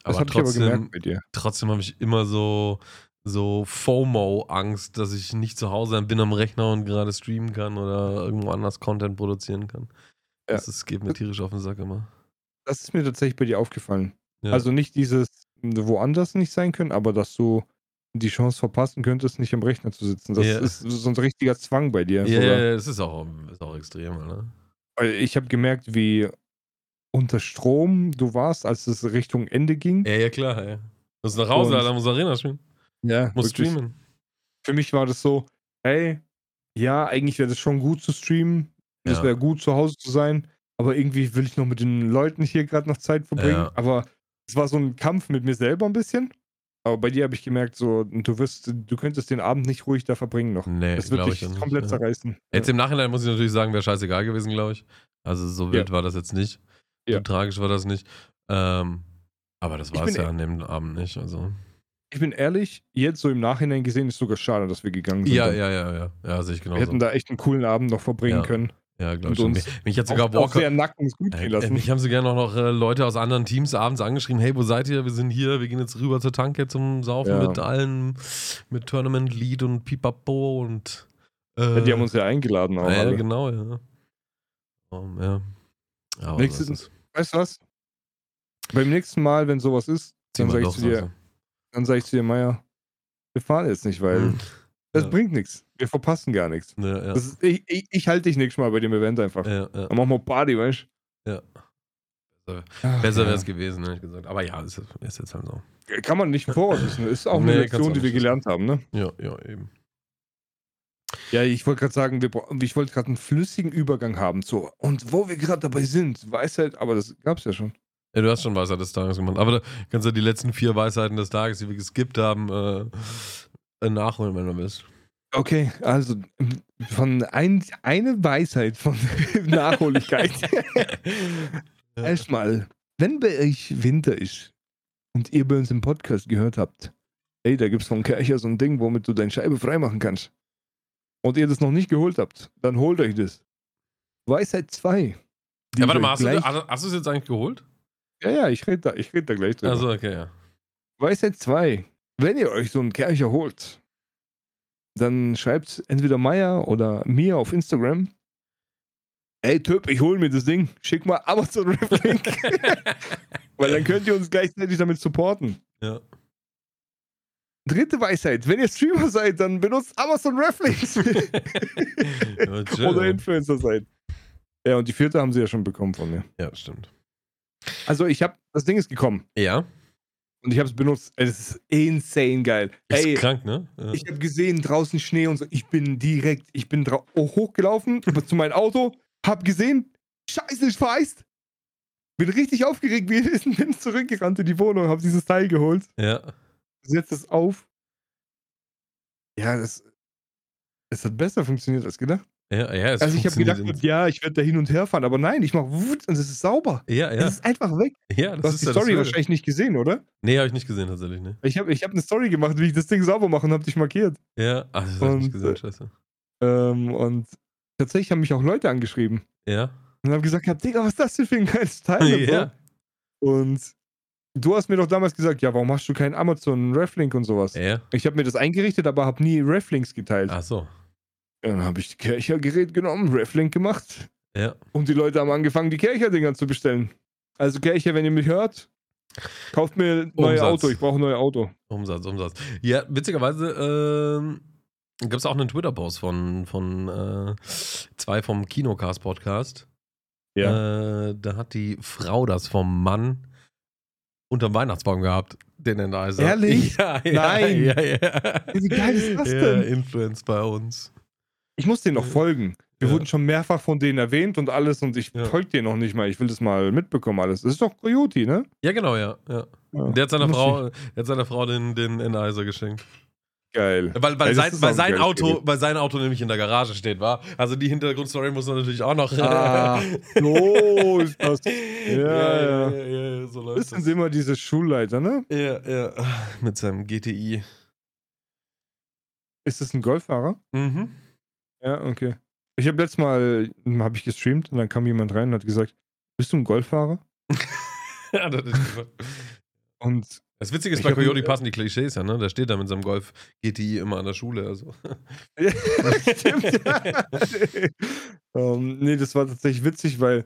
Das aber trotzdem, trotzdem habe ich immer so, so FOMO-Angst, dass ich nicht zu Hause bin am Rechner und gerade streamen kann oder irgendwo anders Content produzieren kann. Ja. Das ist, geht mir tierisch auf den Sack immer. Das ist mir tatsächlich bei dir aufgefallen. Ja. Also nicht dieses woanders nicht sein können, aber dass du die Chance verpassen könntest, nicht am Rechner zu sitzen. Das Ja. ist so ein richtiger Zwang bei dir. ja, ja, das ist auch, ist auch extrem, ne? Ich habe gemerkt, wie unter Strom du warst, als es Richtung Ende ging. Ja, ja, klar, ja. Muss nach Hause, Und- Alter, muss Arena spielen. Ja, Muss streamen. Für mich war das so, hey, ja, eigentlich wäre das schon gut zu streamen. Das Ja. wäre gut, zu Hause zu sein. Aber irgendwie will ich noch mit den Leuten hier gerade noch Zeit verbringen. Ja. Aber es war so ein Kampf mit mir selber ein bisschen. Aber bei dir habe ich gemerkt, so, du wirst, du könntest den Abend nicht ruhig da verbringen noch. Nee, Das wird dich nicht, komplett ja. zerreißen. Jetzt im Nachhinein muss ich natürlich sagen, wäre scheißegal gewesen, glaube ich. Also so wild war das jetzt nicht. So Ja. tragisch war das nicht. Ähm, aber das war es ja an dem Abend nicht. Also. Ich bin ehrlich, jetzt so im Nachhinein gesehen, ist sogar schade, dass wir gegangen sind. Ja, ja, ja, ja. Ja, sehe ich Wir genauso. hätten da echt einen coolen Abend noch verbringen Ja. können. Ja, glaube ich uns Mich, mich hat sogar auch, auch Walker. sehr nacken gut Äh, gehen äh, lassen. mich haben sogar noch, noch äh, Leute aus anderen Teams abends angeschrieben, hey, wo seid ihr? Wir sind hier, wir gehen jetzt rüber zur Tanke zum Saufen Ja. mit allen, mit Tournament Lead und Pipapo und äh, Ja, die haben uns ja eingeladen auch ja, alle. genau, ja. Um, ja. Aber Nächstes- Weißt du was? Beim nächsten Mal, wenn sowas ist, dann wir sag ich zu dir, dann sag ich zu dir, Meier, wir fahren jetzt nicht, weil Hm. Das Ja. bringt nichts. Wir verpassen gar nichts. Ja, ja. Ist, ich, ich, ich halte dich nächstes Mal bei dem Event einfach. ja, ja. Dann machen wir Party, weißt Ja. du? Besser wäre ja. es gewesen, hätte ich gesagt. Aber ja, ist, ist jetzt halt so. Kann man nicht voraus wissen. Ist auch Nee, eine du Lektion, auch die wir gelernt haben, ne? Ja, ja, eben. Ja, ich wollte gerade sagen, wir, ich wollte gerade einen flüssigen Übergang haben. So, und wo wir gerade dabei sind, Weisheit, aber das gab's ja schon. Ja, du hast schon Weisheit des Tages gemacht. Aber da kannst du die letzten vier Weisheiten des Tages, die wir geskippt haben, äh, nachholen, wenn du willst. Okay, also von ein, eine Weisheit von Nachholigkeit. Erstmal, wenn bei euch Winter ist und ihr bei uns im Podcast gehört habt, ey, da gibt's von Kercher so ein Ding, womit du deine Scheibe freimachen kannst. Und ihr das noch nicht geholt habt, dann holt euch das. Weisheit 2. die Ja, warte mal, hast du, hast, hast du es jetzt eigentlich geholt? Ja, ja, ich rede da, ich red da gleich drüber. Also, okay, ja. Weisheit 2. Wenn ihr euch so einen Kercher holt, dann schreibt entweder Meier oder mir auf Instagram. Ey Typ, ich hol mir das Ding. Schick mal Amazon Rap Link. Weil dann könnt ihr uns gleichzeitig damit supporten. ja. Dritte Weisheit. Wenn ihr Streamer seid, dann benutzt Amazon Reflex. Ja, oder. Influencer seid. Ja, und die vierte haben sie ja schon bekommen von mir. ja, stimmt. Also ich habe, das Ding ist gekommen Ja, und ich habe es benutzt. Das ist insane geil. ist Ey, krank, ne? Ja. Ich habe gesehen, draußen Schnee und so. Ich bin direkt, ich bin oh, hochgelaufen zu meinem Auto, hab gesehen, scheiße, ich vereist. Bin richtig aufgeregt gewesen, bin zurückgerannt in die Wohnung, hab dieses Teil geholt, ja. setz es auf. Ja, das, es hat besser funktioniert als gedacht. Ja, ja, es also ich habe gedacht, ja, ich werde da hin und her fahren, aber nein, ich mach wut und es ist sauber. Ja, ja. Es ist einfach weg. ja, das Du hast ist die ja Story wahrscheinlich nicht gesehen, oder? Nee, habe ich nicht gesehen, tatsächlich, ne? Ich habe ich hab eine Story gemacht, wie ich das Ding sauber mache und hab dich markiert. Ja, ach, das habe ich nicht gesehen, äh, scheiße. Ähm, und tatsächlich haben mich auch Leute angeschrieben. Ja. Und haben gesagt, ja, Digga, was ist das denn für ein geiles Teil? ja. Und du hast mir doch damals gesagt, ja, warum hast du keinen Amazon Reflink und sowas? Ja. Ich habe mir das eingerichtet, aber habe nie Reflinks geteilt. Ach so. Dann habe ich die Kercher-Gerät genommen, Reflink gemacht Ja. und die Leute haben angefangen, die Kercher-Dinger zu bestellen. Also Kercher, wenn ihr mich hört, kauft mir ein neues. Auto. Ich brauche ein neues Auto. Umsatz, Umsatz. Ja, witzigerweise ähm, gab es auch einen Twitter-Post von, von äh, zwei vom Kinocast-Podcast. Äh, da hat die Frau das vom Mann unterm Weihnachtsbaum gehabt, den Endiser. Ehrlich? Ja, ja, Nein. Ja, ja. Wie geil ist das ja, denn? Influence bei uns. Ich muss denen noch folgen. Wir Ja. wurden schon mehrfach von denen erwähnt und alles und ich Ja. folge denen noch nicht mal. Ich will das mal mitbekommen alles. Das ist doch Coyote, ne? Ja, genau, ja. ja. Der hat seiner Frau, der hat seiner Frau den, den Endiser geschenkt. Geil. Weil, weil, sein, weil, sein Auto, weil sein Auto nämlich in der Garage steht, war. Also die Hintergrundstory muss man natürlich auch noch. Ah, so ist das. ja, ja. ja, ja, ja, so läuft Das sind das. immer diese Schulleiter, ne? Ja, ja. Mit seinem GTI. Ist das ein Golffahrer? Mhm. Ja, okay. Ich habe letztes Mal, habe ich gestreamt und dann kam jemand rein und hat gesagt, bist du ein Golffahrer? ja, das, ist super. Und das Witzige ist, bei Coyote passen die Klischees ja, ne? Der steht da mit seinem Golf GTI immer an der Schule. Also. Stimmt, ja. ähm, nee, das war tatsächlich witzig, weil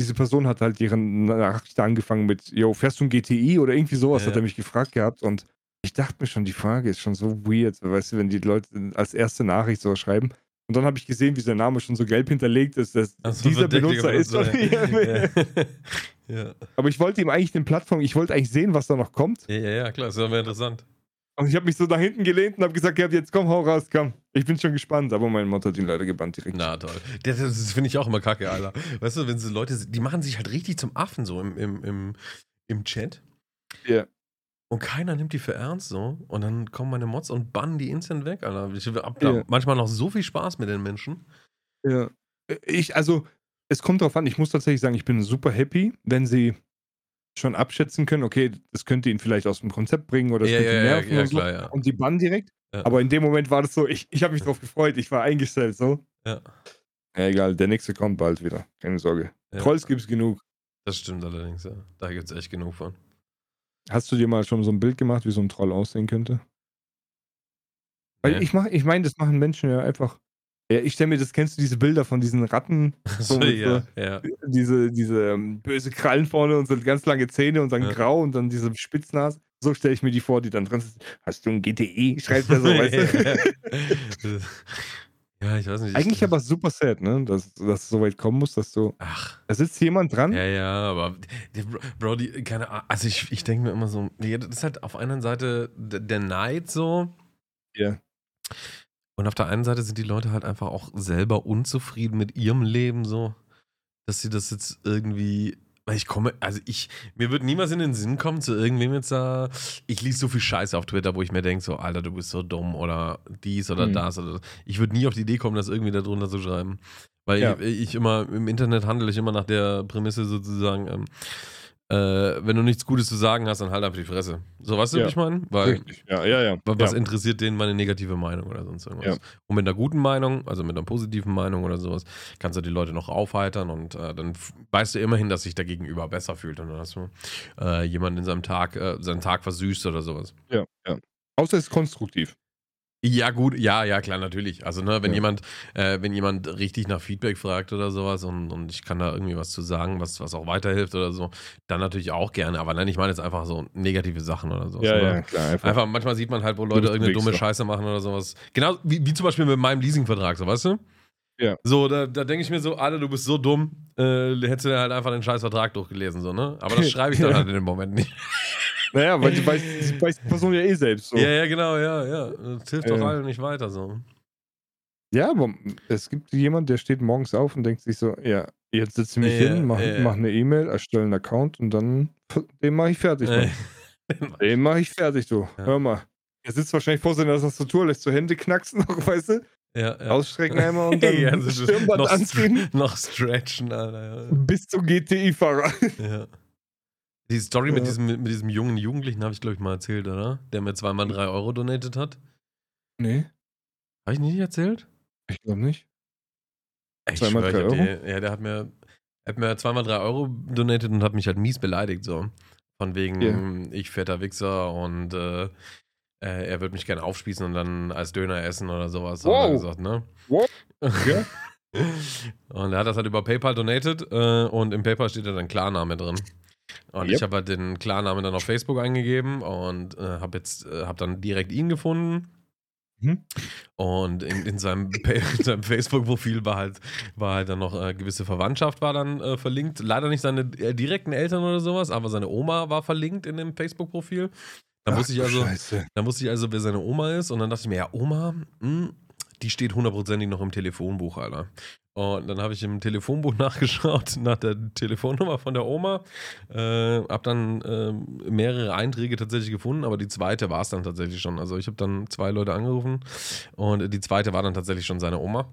diese Person hat halt ihre Nachricht angefangen mit, yo, fährst du ein GTI oder irgendwie sowas, Ja. hat er mich gefragt gehabt und ich dachte mir schon, die Frage ist schon so weird, weißt du, wenn die Leute als erste Nachricht so schreiben. Und dann habe ich gesehen, wie sein Name schon so gelb hinterlegt ist, dass Also dieser Benutzer ist. Benutzer, ja. ja. Aber ich wollte ihm eigentlich eine Plattform, ich wollte eigentlich sehen, was da noch kommt. Ja, ja, ja, klar, ja mehr interessant. Und ich habe mich so nach hinten gelehnt und habe gesagt, ja, jetzt komm, hau raus, komm. Ich bin schon gespannt, aber meine Mutter hat ihn leider gebannt direkt. Na toll. Das, das finde ich auch immer kacke, Alter. Weißt du, wenn so Leute, die machen sich halt richtig zum Affen so im, im, im, im Chat. Ja. Yeah. Und keiner nimmt die für ernst so. Und dann kommen meine Mods und bannen die instant weg, Alter. Ich hab da yeah. manchmal noch so viel Spaß mit den Menschen. Ja. Ich, also, es kommt drauf an, ich muss tatsächlich sagen, ich bin super happy, wenn sie schon abschätzen können, okay, das könnte ihn vielleicht aus dem Konzept bringen oder das ja, könnte ihn nerven ja, und, so. klar, ja. und die bannen direkt. Aber in dem Moment war das so, ich, ich habe mich drauf gefreut, ich war eingestellt, so. Ja. Ja, egal, der nächste kommt bald wieder, keine Sorge. Trolls gibt's genug. Das stimmt allerdings, ja. Da gibt's echt genug von. Hast du dir mal schon so ein Bild gemacht, wie so ein Troll aussehen könnte? Weil nee. ich mach, ich meine, das machen Menschen ja einfach. Ja, ich stelle mir das, kennst du diese Bilder von diesen Ratten? So, so ja, ja. Diese, diese um, böse Krallen vorne und so ganz lange Zähne und dann ja. grau und dann diese Spitznase. So stelle ich mir die vor, die dann dran sind. Hast du ein GTE? Schreibt er so, weißt du? Ja, ich weiß nicht. Eigentlich aber super sad, ne? Dass, dass es so weit kommen muss, dass du. Ach. Da sitzt jemand dran. Ja, ja, aber. Bro, die, keine Ahnung. Also, ich, ich denke mir immer so. Das ist halt auf einer Seite der Neid so. Ja. Yeah. Und auf der einen Seite sind die Leute halt einfach auch selber unzufrieden mit ihrem Leben so. Dass sie das jetzt irgendwie ich komme, also ich, mir wird niemals in den Sinn kommen, zu irgendwem jetzt da, ich lese so viel Scheiße auf Twitter, wo ich mir denke, so, Alter, du bist so dumm oder dies oder mhm. das oder Ich würde nie auf die Idee kommen, das irgendwie da drunter zu schreiben. Weil ja. ich, ich, immer, im Internet handle ich immer nach der Prämisse sozusagen, ähm, äh, wenn du nichts Gutes zu sagen hast, dann halt einfach die Fresse. So, weißt du, ja. was ich meine? Weil, Richtig. Ja, ja, ja. Was ja. interessiert denen meine negative Meinung oder sonst irgendwas? Ja. Und mit einer guten Meinung, also mit einer positiven Meinung oder sowas, kannst du die Leute noch aufheitern und äh, dann weißt du immerhin, dass sich der Gegenüber besser fühlt und dann hast du äh, jemanden in seinem Tag, äh, seinen Tag versüßt oder sowas. Ja, ja. Außer es ist konstruktiv. Ja, gut, ja, ja, klar, natürlich. Also, ne, wenn ja. jemand, äh, wenn jemand richtig nach Feedback fragt oder sowas und, und ich kann da irgendwie was zu sagen, was, was auch weiterhilft oder so, dann natürlich auch gerne. Aber nein, ich meine jetzt einfach so negative Sachen oder sowas. Ja, oder? ja, klar. Einfach. einfach. manchmal sieht man halt, wo Leute irgendeine dumme Scheiße machen oder sowas. Genau, wie, wie zum Beispiel mit meinem Leasingvertrag, so, weißt du? Ja. So, da, da denke ich mir so, Alter, du bist so dumm, äh, hättest du halt einfach den scheiß Vertrag durchgelesen, so, ne? Aber das schreibe ich dann halt in dem Moment nicht. Naja, weil die weiß, die weiß die Person ja eh selbst so. Ja, ja, genau, ja, ja. Das hilft doch allen nicht weiter so. Ja, aber es gibt jemanden, der steht morgens auf und denkt sich so, ja, jetzt setze ich mich ja, hin, mache ja. mach eine E-Mail, erstelle einen Account und dann den mache ich fertig. Ja. den mache ich fertig, du. Hör mal. Er sitzt wahrscheinlich vor seiner Tastatur, lässt so Hände knacksen noch, weißt du? Ja, ja. Ausstrecken einmal und dann ja, Stirnband noch, anziehen. Noch stretchen, Alter. Bis zum GTI-Fahrer. Ja. Die Story ja. mit, diesem, mit diesem jungen Jugendlichen habe ich, glaube ich, mal erzählt, oder? Der mir zweimal drei Euro donated hat. Nee. Habe ich nicht erzählt? Ich glaube nicht. Ich zweimal schwör, drei Euro? Die, ja, der hat mir, hat mir zweimal drei Euro donated und hat mich halt mies beleidigt, so. Von wegen, yeah. ich fetter Wichser und äh, äh, er würde mich gerne aufspießen und dann als Döner essen oder sowas. Wow. Hat er gesagt, ne? Wow. Ja. und er hat das halt über PayPal donated äh, und im PayPal steht da dann Klarname drin. Und yep. ich habe halt den Klarnamen dann auf Facebook eingegeben und äh, habe jetzt äh, habe dann direkt ihn gefunden. Mhm. Und in, in seinem, seinem Facebook-Profil war halt, war halt dann noch äh, gewisse Verwandtschaft war dann äh, verlinkt. Leider nicht seine äh, direkten Eltern oder sowas, aber seine Oma war verlinkt in dem Facebook-Profil. Dann wusste ich also, dann wusste ich also, wer seine Oma ist. Und dann dachte ich mir, ja, Oma, mh, hm, die steht hundertprozentig noch im Telefonbuch, Alter. Und dann habe ich im Telefonbuch nachgeschaut, nach der Telefonnummer von der Oma. Äh, habe dann äh, mehrere Einträge tatsächlich gefunden, aber die zweite war es dann tatsächlich schon. Also ich habe dann zwei Leute angerufen und die zweite war dann tatsächlich schon seine Oma.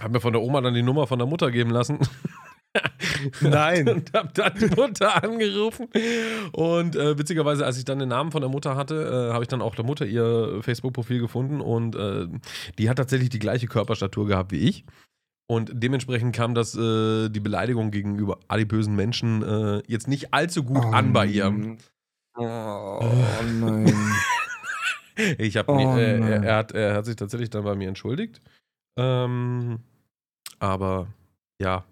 Habe mir von der Oma dann die Nummer von der Mutter geben lassen. Nein. und hab dann die Mutter angerufen. Und äh, witzigerweise, als ich dann den Namen von der Mutter hatte, äh, habe ich dann auch der Mutter ihr Facebook-Profil gefunden und äh, die hat tatsächlich die gleiche Körperstatur gehabt wie ich. Und dementsprechend kam das, äh, die Beleidigung gegenüber adipösen Menschen äh, jetzt nicht allzu gut oh, an bei ihr. Oh, nein. ich habe oh, äh, er, er, hat, er hat sich tatsächlich dann bei mir entschuldigt. Ähm, aber ja,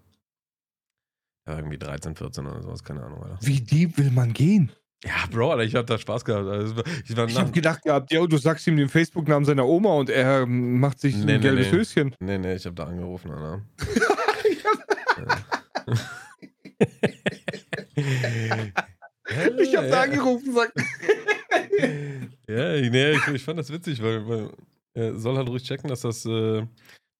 ja, irgendwie 13, 14 oder sowas, keine Ahnung. Alter. Wie deep will man gehen? Ja, Bro, Alter, ich hab da Spaß gehabt. Also, ich, ich hab gedacht gehabt, ja, du sagst ihm den Facebook-Namen seiner Oma und er macht sich nee, ein nee, gelbes nee. Höschen. Nee, nee, ich hab da angerufen, Alter. ich hab da angerufen, sagt. ja, nee, ich, ich fand das witzig, weil, weil Er soll halt ruhig checken, dass das, äh,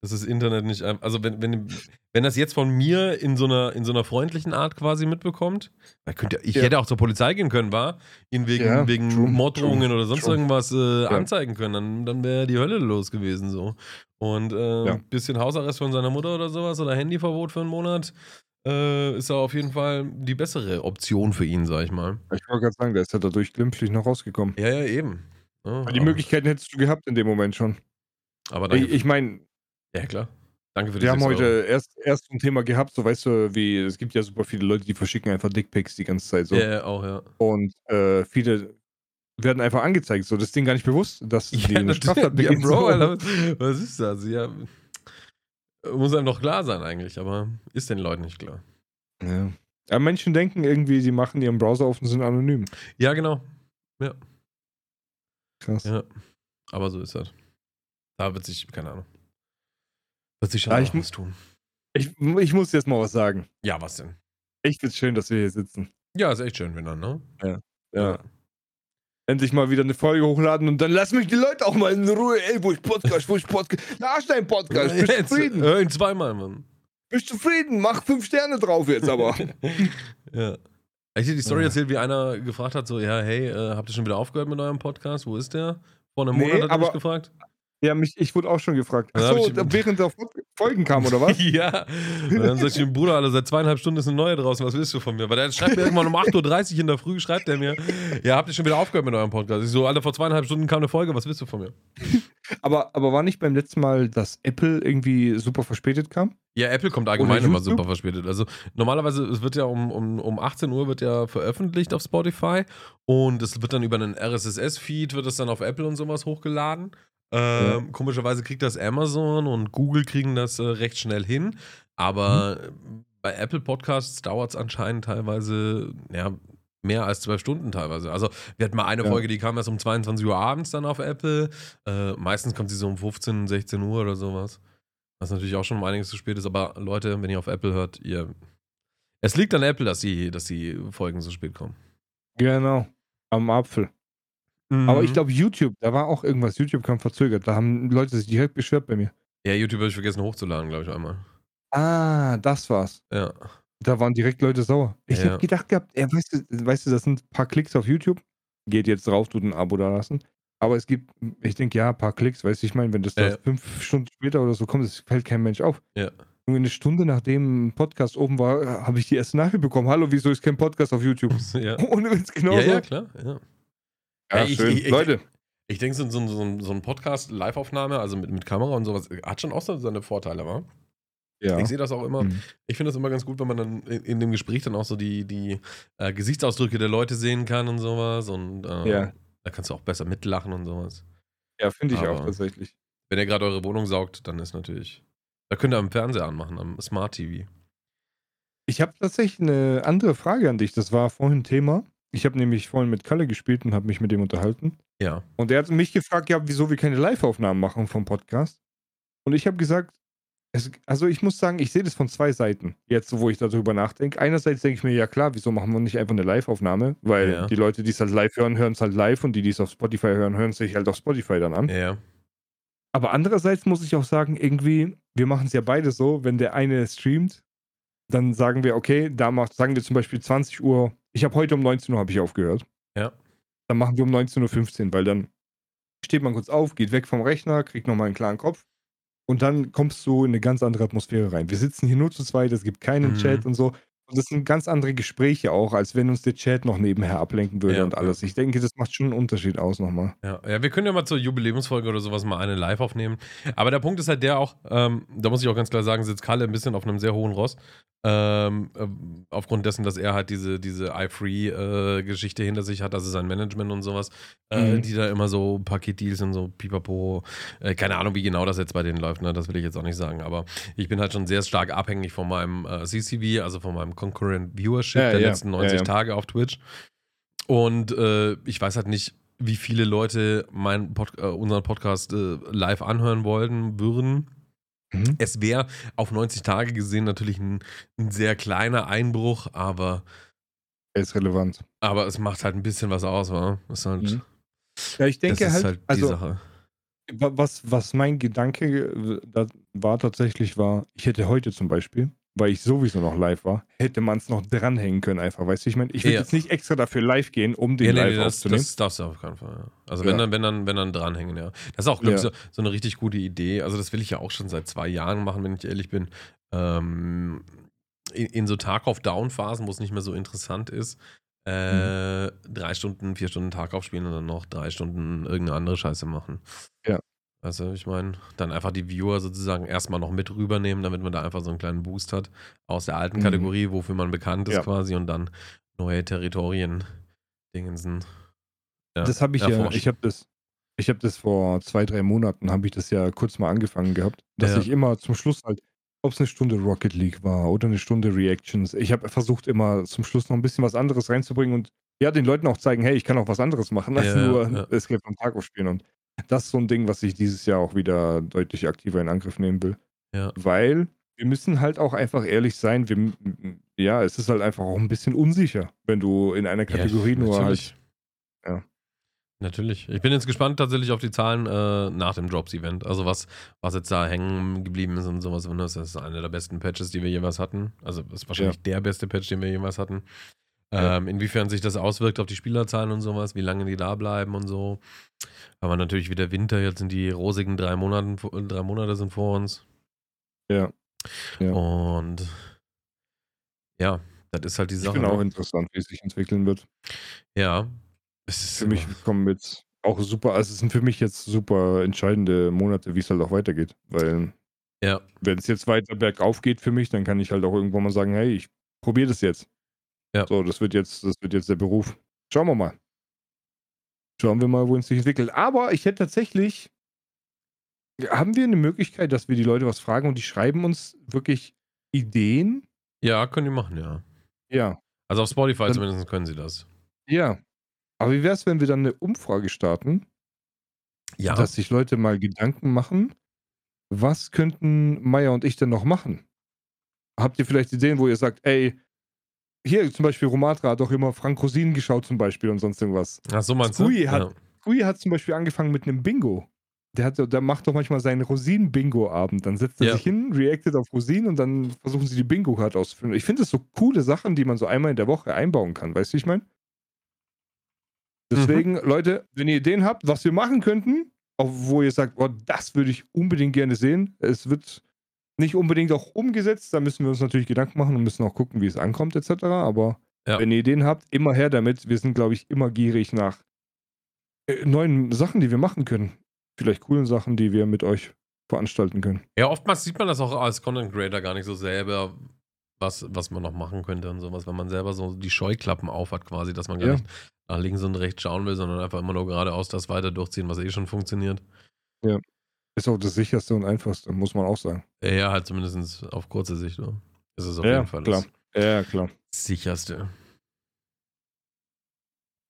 dass das Internet nicht. Also, wenn, wenn, wenn das jetzt von mir in so einer, in so einer freundlichen Art quasi mitbekommt, könnte, ich ja. hätte auch zur Polizei gehen können, war, ihn wegen, ja, wegen true, Morddrohungen true, oder sonst true. irgendwas äh, ja. anzeigen können, dann, dann wäre die Hölle los gewesen so. Und äh, ein bisschen Hausarrest von seiner Mutter oder sowas oder Handyverbot für einen Monat äh, ist er auf jeden Fall die bessere Option für ihn, sag ich mal. Ich wollte gerade sagen, der ist ja dadurch glimpflich noch rausgekommen. Ja, ja, eben. Ja, die Möglichkeiten hättest du gehabt in dem Moment schon. Aber ich, ich meine. Ja, klar. Danke für die Wir haben heute erst, erst ein Thema gehabt, so weißt du, wie es gibt ja super viele Leute, die verschicken einfach Dickpics die ganze Zeit so. Ja, auch, ja. Und äh, viele werden einfach angezeigt, so das ist denen gar nicht bewusst, dass ja, die eine Straftat. Ja, Bro, Alter, was ist das? Ja, muss einem doch klar sein eigentlich, aber ist den Leuten nicht klar. Ja. ja Menschen denken irgendwie, sie machen ihren Browser auf und sind anonym. Ja, genau. Ja. Krass. Ja. Aber so ist das. Da wird sich, keine Ahnung. Wird sich schon ja, ich, was tun. Ich, ich muss jetzt mal was sagen. Ja, was denn? Echt ist schön, dass wir hier sitzen. Ja, ist echt schön, wenn dann, ne? Ja. Ja. Endlich mal wieder eine Folge hochladen und dann lass mich die Leute auch mal in Ruhe. Ey, wo ich Podcast, wo ich Podcast. Da hast du dein Podcast. Bist du zufrieden? Hör ihn zweimal, Mann. Bist du zufrieden? Mach fünf Sterne drauf jetzt aber. ja. Ich dir die Story ja. erzählt, wie einer gefragt hat: so, ja, hey, äh, habt ihr schon wieder aufgehört mit eurem Podcast? Wo ist der? Vor einem nee, Monat hat er mich gefragt. Ja, mich, ich wurde auch schon gefragt. Achso, während der Folgen kam, oder was? ja. Und dann sag ich dem Bruder, Alter, seit zweieinhalb Stunden ist eine neue draußen, was willst du von mir? Weil der schreibt mir irgendwann um 8.30 Uhr in der Früh, schreibt der mir, ja, habt ihr schon wieder aufgehört mit eurem Podcast? Ich so, Alter, vor zweieinhalb Stunden kam eine Folge, was willst du von mir? aber, aber war nicht beim letzten Mal, dass Apple irgendwie super verspätet kam? Ja, Apple kommt allgemein immer super verspätet. Also normalerweise, es wird ja um, um, um 18 Uhr wird ja veröffentlicht auf Spotify und es wird dann über einen RSS-Feed, wird es dann auf Apple und sowas hochgeladen. Ja. Ähm, komischerweise kriegt das Amazon und Google kriegen das äh, recht schnell hin. Aber mhm. bei Apple Podcasts dauert es anscheinend teilweise, ja, mehr als zwölf Stunden teilweise. Also wir hatten mal eine ja. Folge, die kam erst um 22 Uhr abends dann auf Apple. Äh, meistens kommt sie so um 15, 16 Uhr oder sowas. Was natürlich auch schon um einiges zu spät ist. Aber Leute, wenn ihr auf Apple hört, ihr. Es liegt an Apple, dass die, dass die Folgen so spät kommen. Genau. Am Apfel. Mhm. Aber ich mhm. glaube, YouTube, da war auch irgendwas. YouTube kam verzögert. Da haben Leute sich direkt beschwert bei mir. Ja, YouTube habe ich vergessen hochzuladen, glaube ich, einmal. Ah, das war's. Ja. Da waren direkt Leute sauer. Ich ja. habe gedacht gehabt, ja, weißt, du, weißt du, das sind ein paar Klicks auf YouTube. Geht jetzt drauf, tut ein Abo da lassen. Aber es gibt, ich denke, ja, ein paar Klicks, weißt du, ich meine, wenn das ja. fünf Stunden später oder so kommt, das fällt kein Mensch auf. Ja. Und eine Stunde nachdem ein Podcast oben war, habe ich die erste Nachricht bekommen. Hallo, wieso ist kein Podcast auf YouTube? Ja. Ohne Witz, genau ja, so. Ja, klar, ja. Ja, ich, schön. Ich, ich, Leute. Ich denke, so, so, so, so ein Podcast, Live-Aufnahme, also mit, mit Kamera und sowas, hat schon auch so seine Vorteile, wa? Ja. Ich sehe das auch immer. Mhm. Ich finde das immer ganz gut, wenn man dann in, in, dem Gespräch dann auch so die, die äh, Gesichtsausdrücke der Leute sehen kann und sowas. Und äh, ja. da kannst du auch besser mitlachen und sowas. Ja, finde ich Aber auch tatsächlich. Wenn ihr gerade eure Wohnung saugt, dann ist natürlich. Da könnt ihr am Fernseher anmachen, am Smart TV. Ich habe tatsächlich eine andere Frage an dich. Das war vorhin Thema. Ich habe nämlich vorhin mit Kalle gespielt und habe mich mit dem unterhalten. Ja. Und er hat mich gefragt, ja, wieso wir keine Live-Aufnahmen machen vom Podcast. Und ich habe gesagt, es, also ich muss sagen, ich sehe das von zwei Seiten, jetzt wo ich darüber nachdenke. Einerseits denke ich mir, ja klar, wieso machen wir nicht einfach eine Live-Aufnahme? Weil ja. die Leute, die es halt live hören, hören es halt live und die, die es auf Spotify hören, hören es sich halt auf Spotify dann an. Ja. Aber andererseits muss ich auch sagen, irgendwie, wir machen es ja beide so, wenn der eine streamt, dann sagen wir, okay, da macht, sagen wir zum Beispiel 20 Uhr ich habe heute um 19 Uhr habe ich aufgehört. Ja. Dann machen wir um 19.15 Uhr, weil dann steht man kurz auf, geht weg vom Rechner, kriegt nochmal einen klaren Kopf und dann kommst du in eine ganz andere Atmosphäre rein. Wir sitzen hier nur zu zweit, es gibt keinen mhm. Chat und so. Und das sind ganz andere Gespräche auch, als wenn uns der Chat noch nebenher ablenken würde ja, und alles. Ja. Ich denke, das macht schon einen Unterschied aus nochmal. Ja, ja, wir können ja mal zur Jubiläumsfolge oder sowas mal eine live aufnehmen. Aber der Punkt ist halt der auch, ähm, da muss ich auch ganz klar sagen, sitzt Kalle ein bisschen auf einem sehr hohen Ross. Ähm, äh, aufgrund dessen, dass er halt diese, diese iFree-Geschichte äh, hinter sich hat, also sein Management und sowas, äh, mhm. die da immer so Paketdeals und so pipapo, äh, keine Ahnung, wie genau das jetzt bei denen läuft, ne? das will ich jetzt auch nicht sagen, aber ich bin halt schon sehr stark abhängig von meinem äh, CCV, also von meinem Concurrent Viewership ja, der ja. letzten 90 ja, Tage auf Twitch. Und äh, ich weiß halt nicht, wie viele Leute meinen Pod unseren Podcast live anhören wollen würden Mhm. Es wäre auf 90 Tage gesehen natürlich ein, ein sehr kleiner Einbruch, aber. Er ist relevant. Aber es macht halt ein bisschen was aus, wa? ist halt, mhm. Ja, ich denke halt, halt also, Sache. was, was mein Gedanke da war tatsächlich war, ich hätte heute zum Beispiel, weil ich sowieso noch live war, hätte man es noch dranhängen können einfach, weißt du? Ich meine, ich will Ja. jetzt nicht extra dafür live gehen, um den Ja, nee, live nee, das, aufzunehmen. das darfst du auf keinen Fall. Ja. Also wenn dann, wenn dann, wenn dann dranhängen, ja. Das ist auch, glaube ich, so, so eine richtig gute Idee. Also das will ich ja auch schon seit zwei Jahren machen, wenn ich ehrlich bin. Ähm, in, in so Tag-auf-Down-Phasen, wo es nicht mehr so interessant ist, äh, Mhm. drei Stunden, vier Stunden Tag aufspielen und dann noch drei Stunden irgendeine andere Scheiße machen. Ja. Also ich meine, dann einfach die Viewer sozusagen erstmal noch mit rübernehmen, damit man da einfach so einen kleinen Boost hat aus der alten Mhm. Kategorie, wofür man bekannt ist Ja. quasi und dann neue Territorien Dingensen. Ja, Das habe ich ja, ich habe das, ich habe das vor zwei, drei Monaten, habe ich das ja kurz mal angefangen gehabt, dass Ja. ich immer zum Schluss halt, ob es eine Stunde Rocket League war oder eine Stunde Reactions, ich habe versucht immer zum Schluss noch ein bisschen was anderes reinzubringen und ja, den Leuten auch zeigen, hey, ich kann auch was anderes machen, als Ja, nur ja. Escape from Tarkov spielen und das ist so ein Ding, was ich dieses Jahr auch wieder deutlich aktiver in Angriff nehmen will. Ja. Weil wir müssen halt auch einfach ehrlich sein, wir, ja, es ist halt einfach auch ein bisschen unsicher, wenn du in einer Kategorie nur halt natürlich. ja. Natürlich. Ich bin jetzt gespannt tatsächlich auf die Zahlen äh, nach dem Drops-Event. Also was, was jetzt da hängen geblieben ist und sowas. Das ist einer der besten Patches, die wir jemals hatten. Also das ist wahrscheinlich der beste Patch, den wir jemals hatten. Ja. Ähm, inwiefern sich das auswirkt auf die Spielerzahlen und sowas, wie lange die da bleiben und so. Aber natürlich wieder Winter, jetzt sind die rosigen drei, Monaten, drei Monate sind vor uns. Ja. Ja. Und ja, das ist halt die Ich Sache. bin auch ne? interessant, wie es sich entwickeln wird. Ja. Es ist Für mich kommen jetzt auch super, also es sind für mich jetzt super entscheidende Monate, wie es halt auch weitergeht. Weil Ja. wenn es jetzt weiter bergauf geht für mich, dann kann ich halt auch irgendwann mal sagen, hey, ich probiere das jetzt. Ja. So, das wird jetzt, das wird jetzt der Beruf. Schauen wir mal. Schauen wir mal, wo es sich entwickelt. Aber ich hätte tatsächlich, haben wir eine Möglichkeit, dass wir die Leute was fragen und die schreiben uns wirklich Ideen? Ja, können die machen, ja. Ja. Also auf Spotify Dann- zumindest können sie das. Ja. Aber wie wäre es, wenn wir dann eine Umfrage starten? Ja. dass sich Leute mal Gedanken machen, was könnten Maya und ich denn noch machen? Habt ihr vielleicht Ideen, wo ihr sagt, ey, hier zum Beispiel Romatra hat doch immer Frank Rosin geschaut zum Beispiel und sonst irgendwas. Ach so meinst Skui du? hat- ja. Kui hat zum Beispiel angefangen mit einem Bingo. Der, hat, der macht doch manchmal seinen Rosinen-Bingo-Abend. Dann setzt er Ja. sich hin, reactet auf Rosinen und dann versuchen sie die Bingo-Card auszufüllen. Ich finde das so coole Sachen, die man so einmal in der Woche einbauen kann. Weißt du, wie ich meine? Deswegen, Leute, wenn ihr Ideen habt, was wir machen könnten, auch wo ihr sagt, oh, das würde ich unbedingt gerne sehen. Es wird nicht unbedingt auch umgesetzt. Da müssen wir uns natürlich Gedanken machen und müssen auch gucken, wie es ankommt, etc. Aber Ja. wenn ihr Ideen habt, immer her damit. Wir sind, glaube ich, immer gierig nach äh, neuen Sachen, die wir machen können. Vielleicht coolen Sachen, die wir mit euch veranstalten können. ja, oftmals sieht man das auch als Content Creator gar nicht so selber, was, was man noch machen könnte und sowas, wenn man selber so die Scheuklappen aufhat quasi, dass man gar Ja. nicht nach links und rechts schauen will, sondern einfach immer nur geradeaus das weiter durchziehen, was eh schon funktioniert. Ist auch das sicherste und einfachste, muss man auch sagen. Ja, halt zumindest auf kurze Sicht. Ne? Ist es auf Ja, jeden Fall klar. Ja, klar. das sicherste.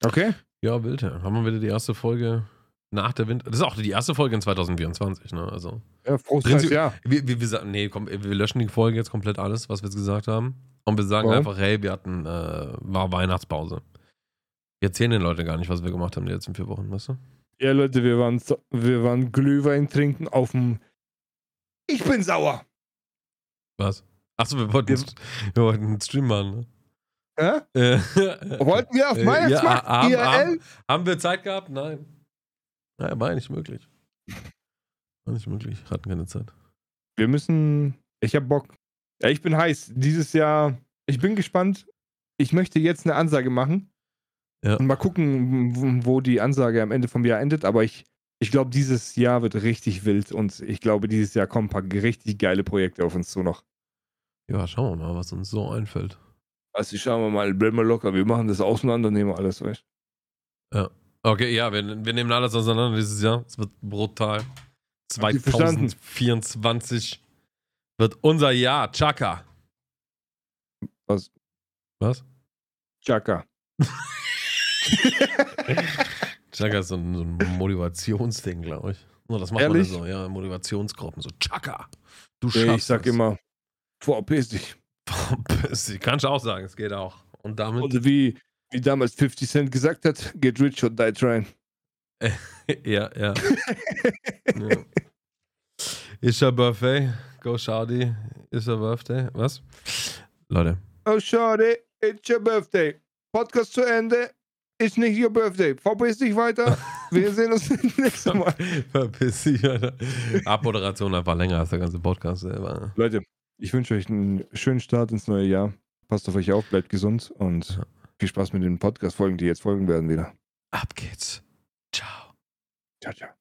Okay. Ja, wild. ja. Haben wir wieder die erste Folge nach der Winter. Das ist auch die erste Folge in 2024, ne? Also. Ja, frohes Prinzip- neues Jahr. Wir, wir, wir sagen, nee, komm, wir löschen die Folge jetzt komplett alles, was wir jetzt gesagt haben. Und wir sagen Warum? einfach, hey, wir hatten, äh, war Weihnachtspause. Wir erzählen den Leuten gar nicht, was wir gemacht haben die letzten vier Wochen, weißt du? Ja, Leute, wir waren, wir waren Glühwein trinken auf dem. Ich bin sauer. Was? Achso, wir wollten, Wir- wir wollten einen Stream machen, ne? Hä? Äh, Wollten wir auf Äh, Weihnachtsmarkt? ja, haben, IRL? haben, haben wir Zeit gehabt? Nein. Nein, war nicht möglich. War nicht möglich. Hatten keine Zeit. Wir müssen. Ich hab Bock. Ja, ich bin heiß. Dieses Jahr. Ich bin gespannt. Ich möchte jetzt eine Ansage machen. Ja. Und mal gucken, wo die Ansage am Ende vom Jahr endet. Aber ich, ich glaube, dieses Jahr wird richtig wild. Und ich glaube, dieses Jahr kommen ein paar richtig geile Projekte auf uns zu noch. Ja, schauen wir mal, was uns so einfällt. Also schauen wir mal, bleiben wir locker. Wir machen das auseinander, nehmen alles, weißt Okay, ja, wir, wir nehmen alles auseinander dieses Jahr. Es wird brutal. Habt ihr verstanden? 2024 wird unser Jahr. Chaka. Was? Was? Chaka. Chaka ist so ein, so ein Motivationsding, glaube ich. Nur das macht Ehrlich? man so, ja, Motivationsgruppen. So, Chaka. Du schaffst ich sag es. immer, verpiss dich. Kannst du auch sagen, es geht auch. Und damit. Oder wie, wie damals 50 Cent gesagt hat, get rich or die trying. ja, ja. ja. Ist your birthday? Go Shadi. Ist your birthday? Was? Leute. Oh, Shadi, it's your birthday. Podcast zu Ende. Ist nicht your birthday. Verpiss dich weiter. Wir sehen uns nächstes Mal. Verpiss dich weiter. Abmoderation einfach länger als der ganze Podcast selber. Leute, ich wünsche euch einen schönen Start ins neue Jahr. Passt auf euch auf, bleibt gesund und viel Spaß mit den Podcast-Folgen, die jetzt folgen werden wieder. Ab geht's. Ciao. Ciao, ciao.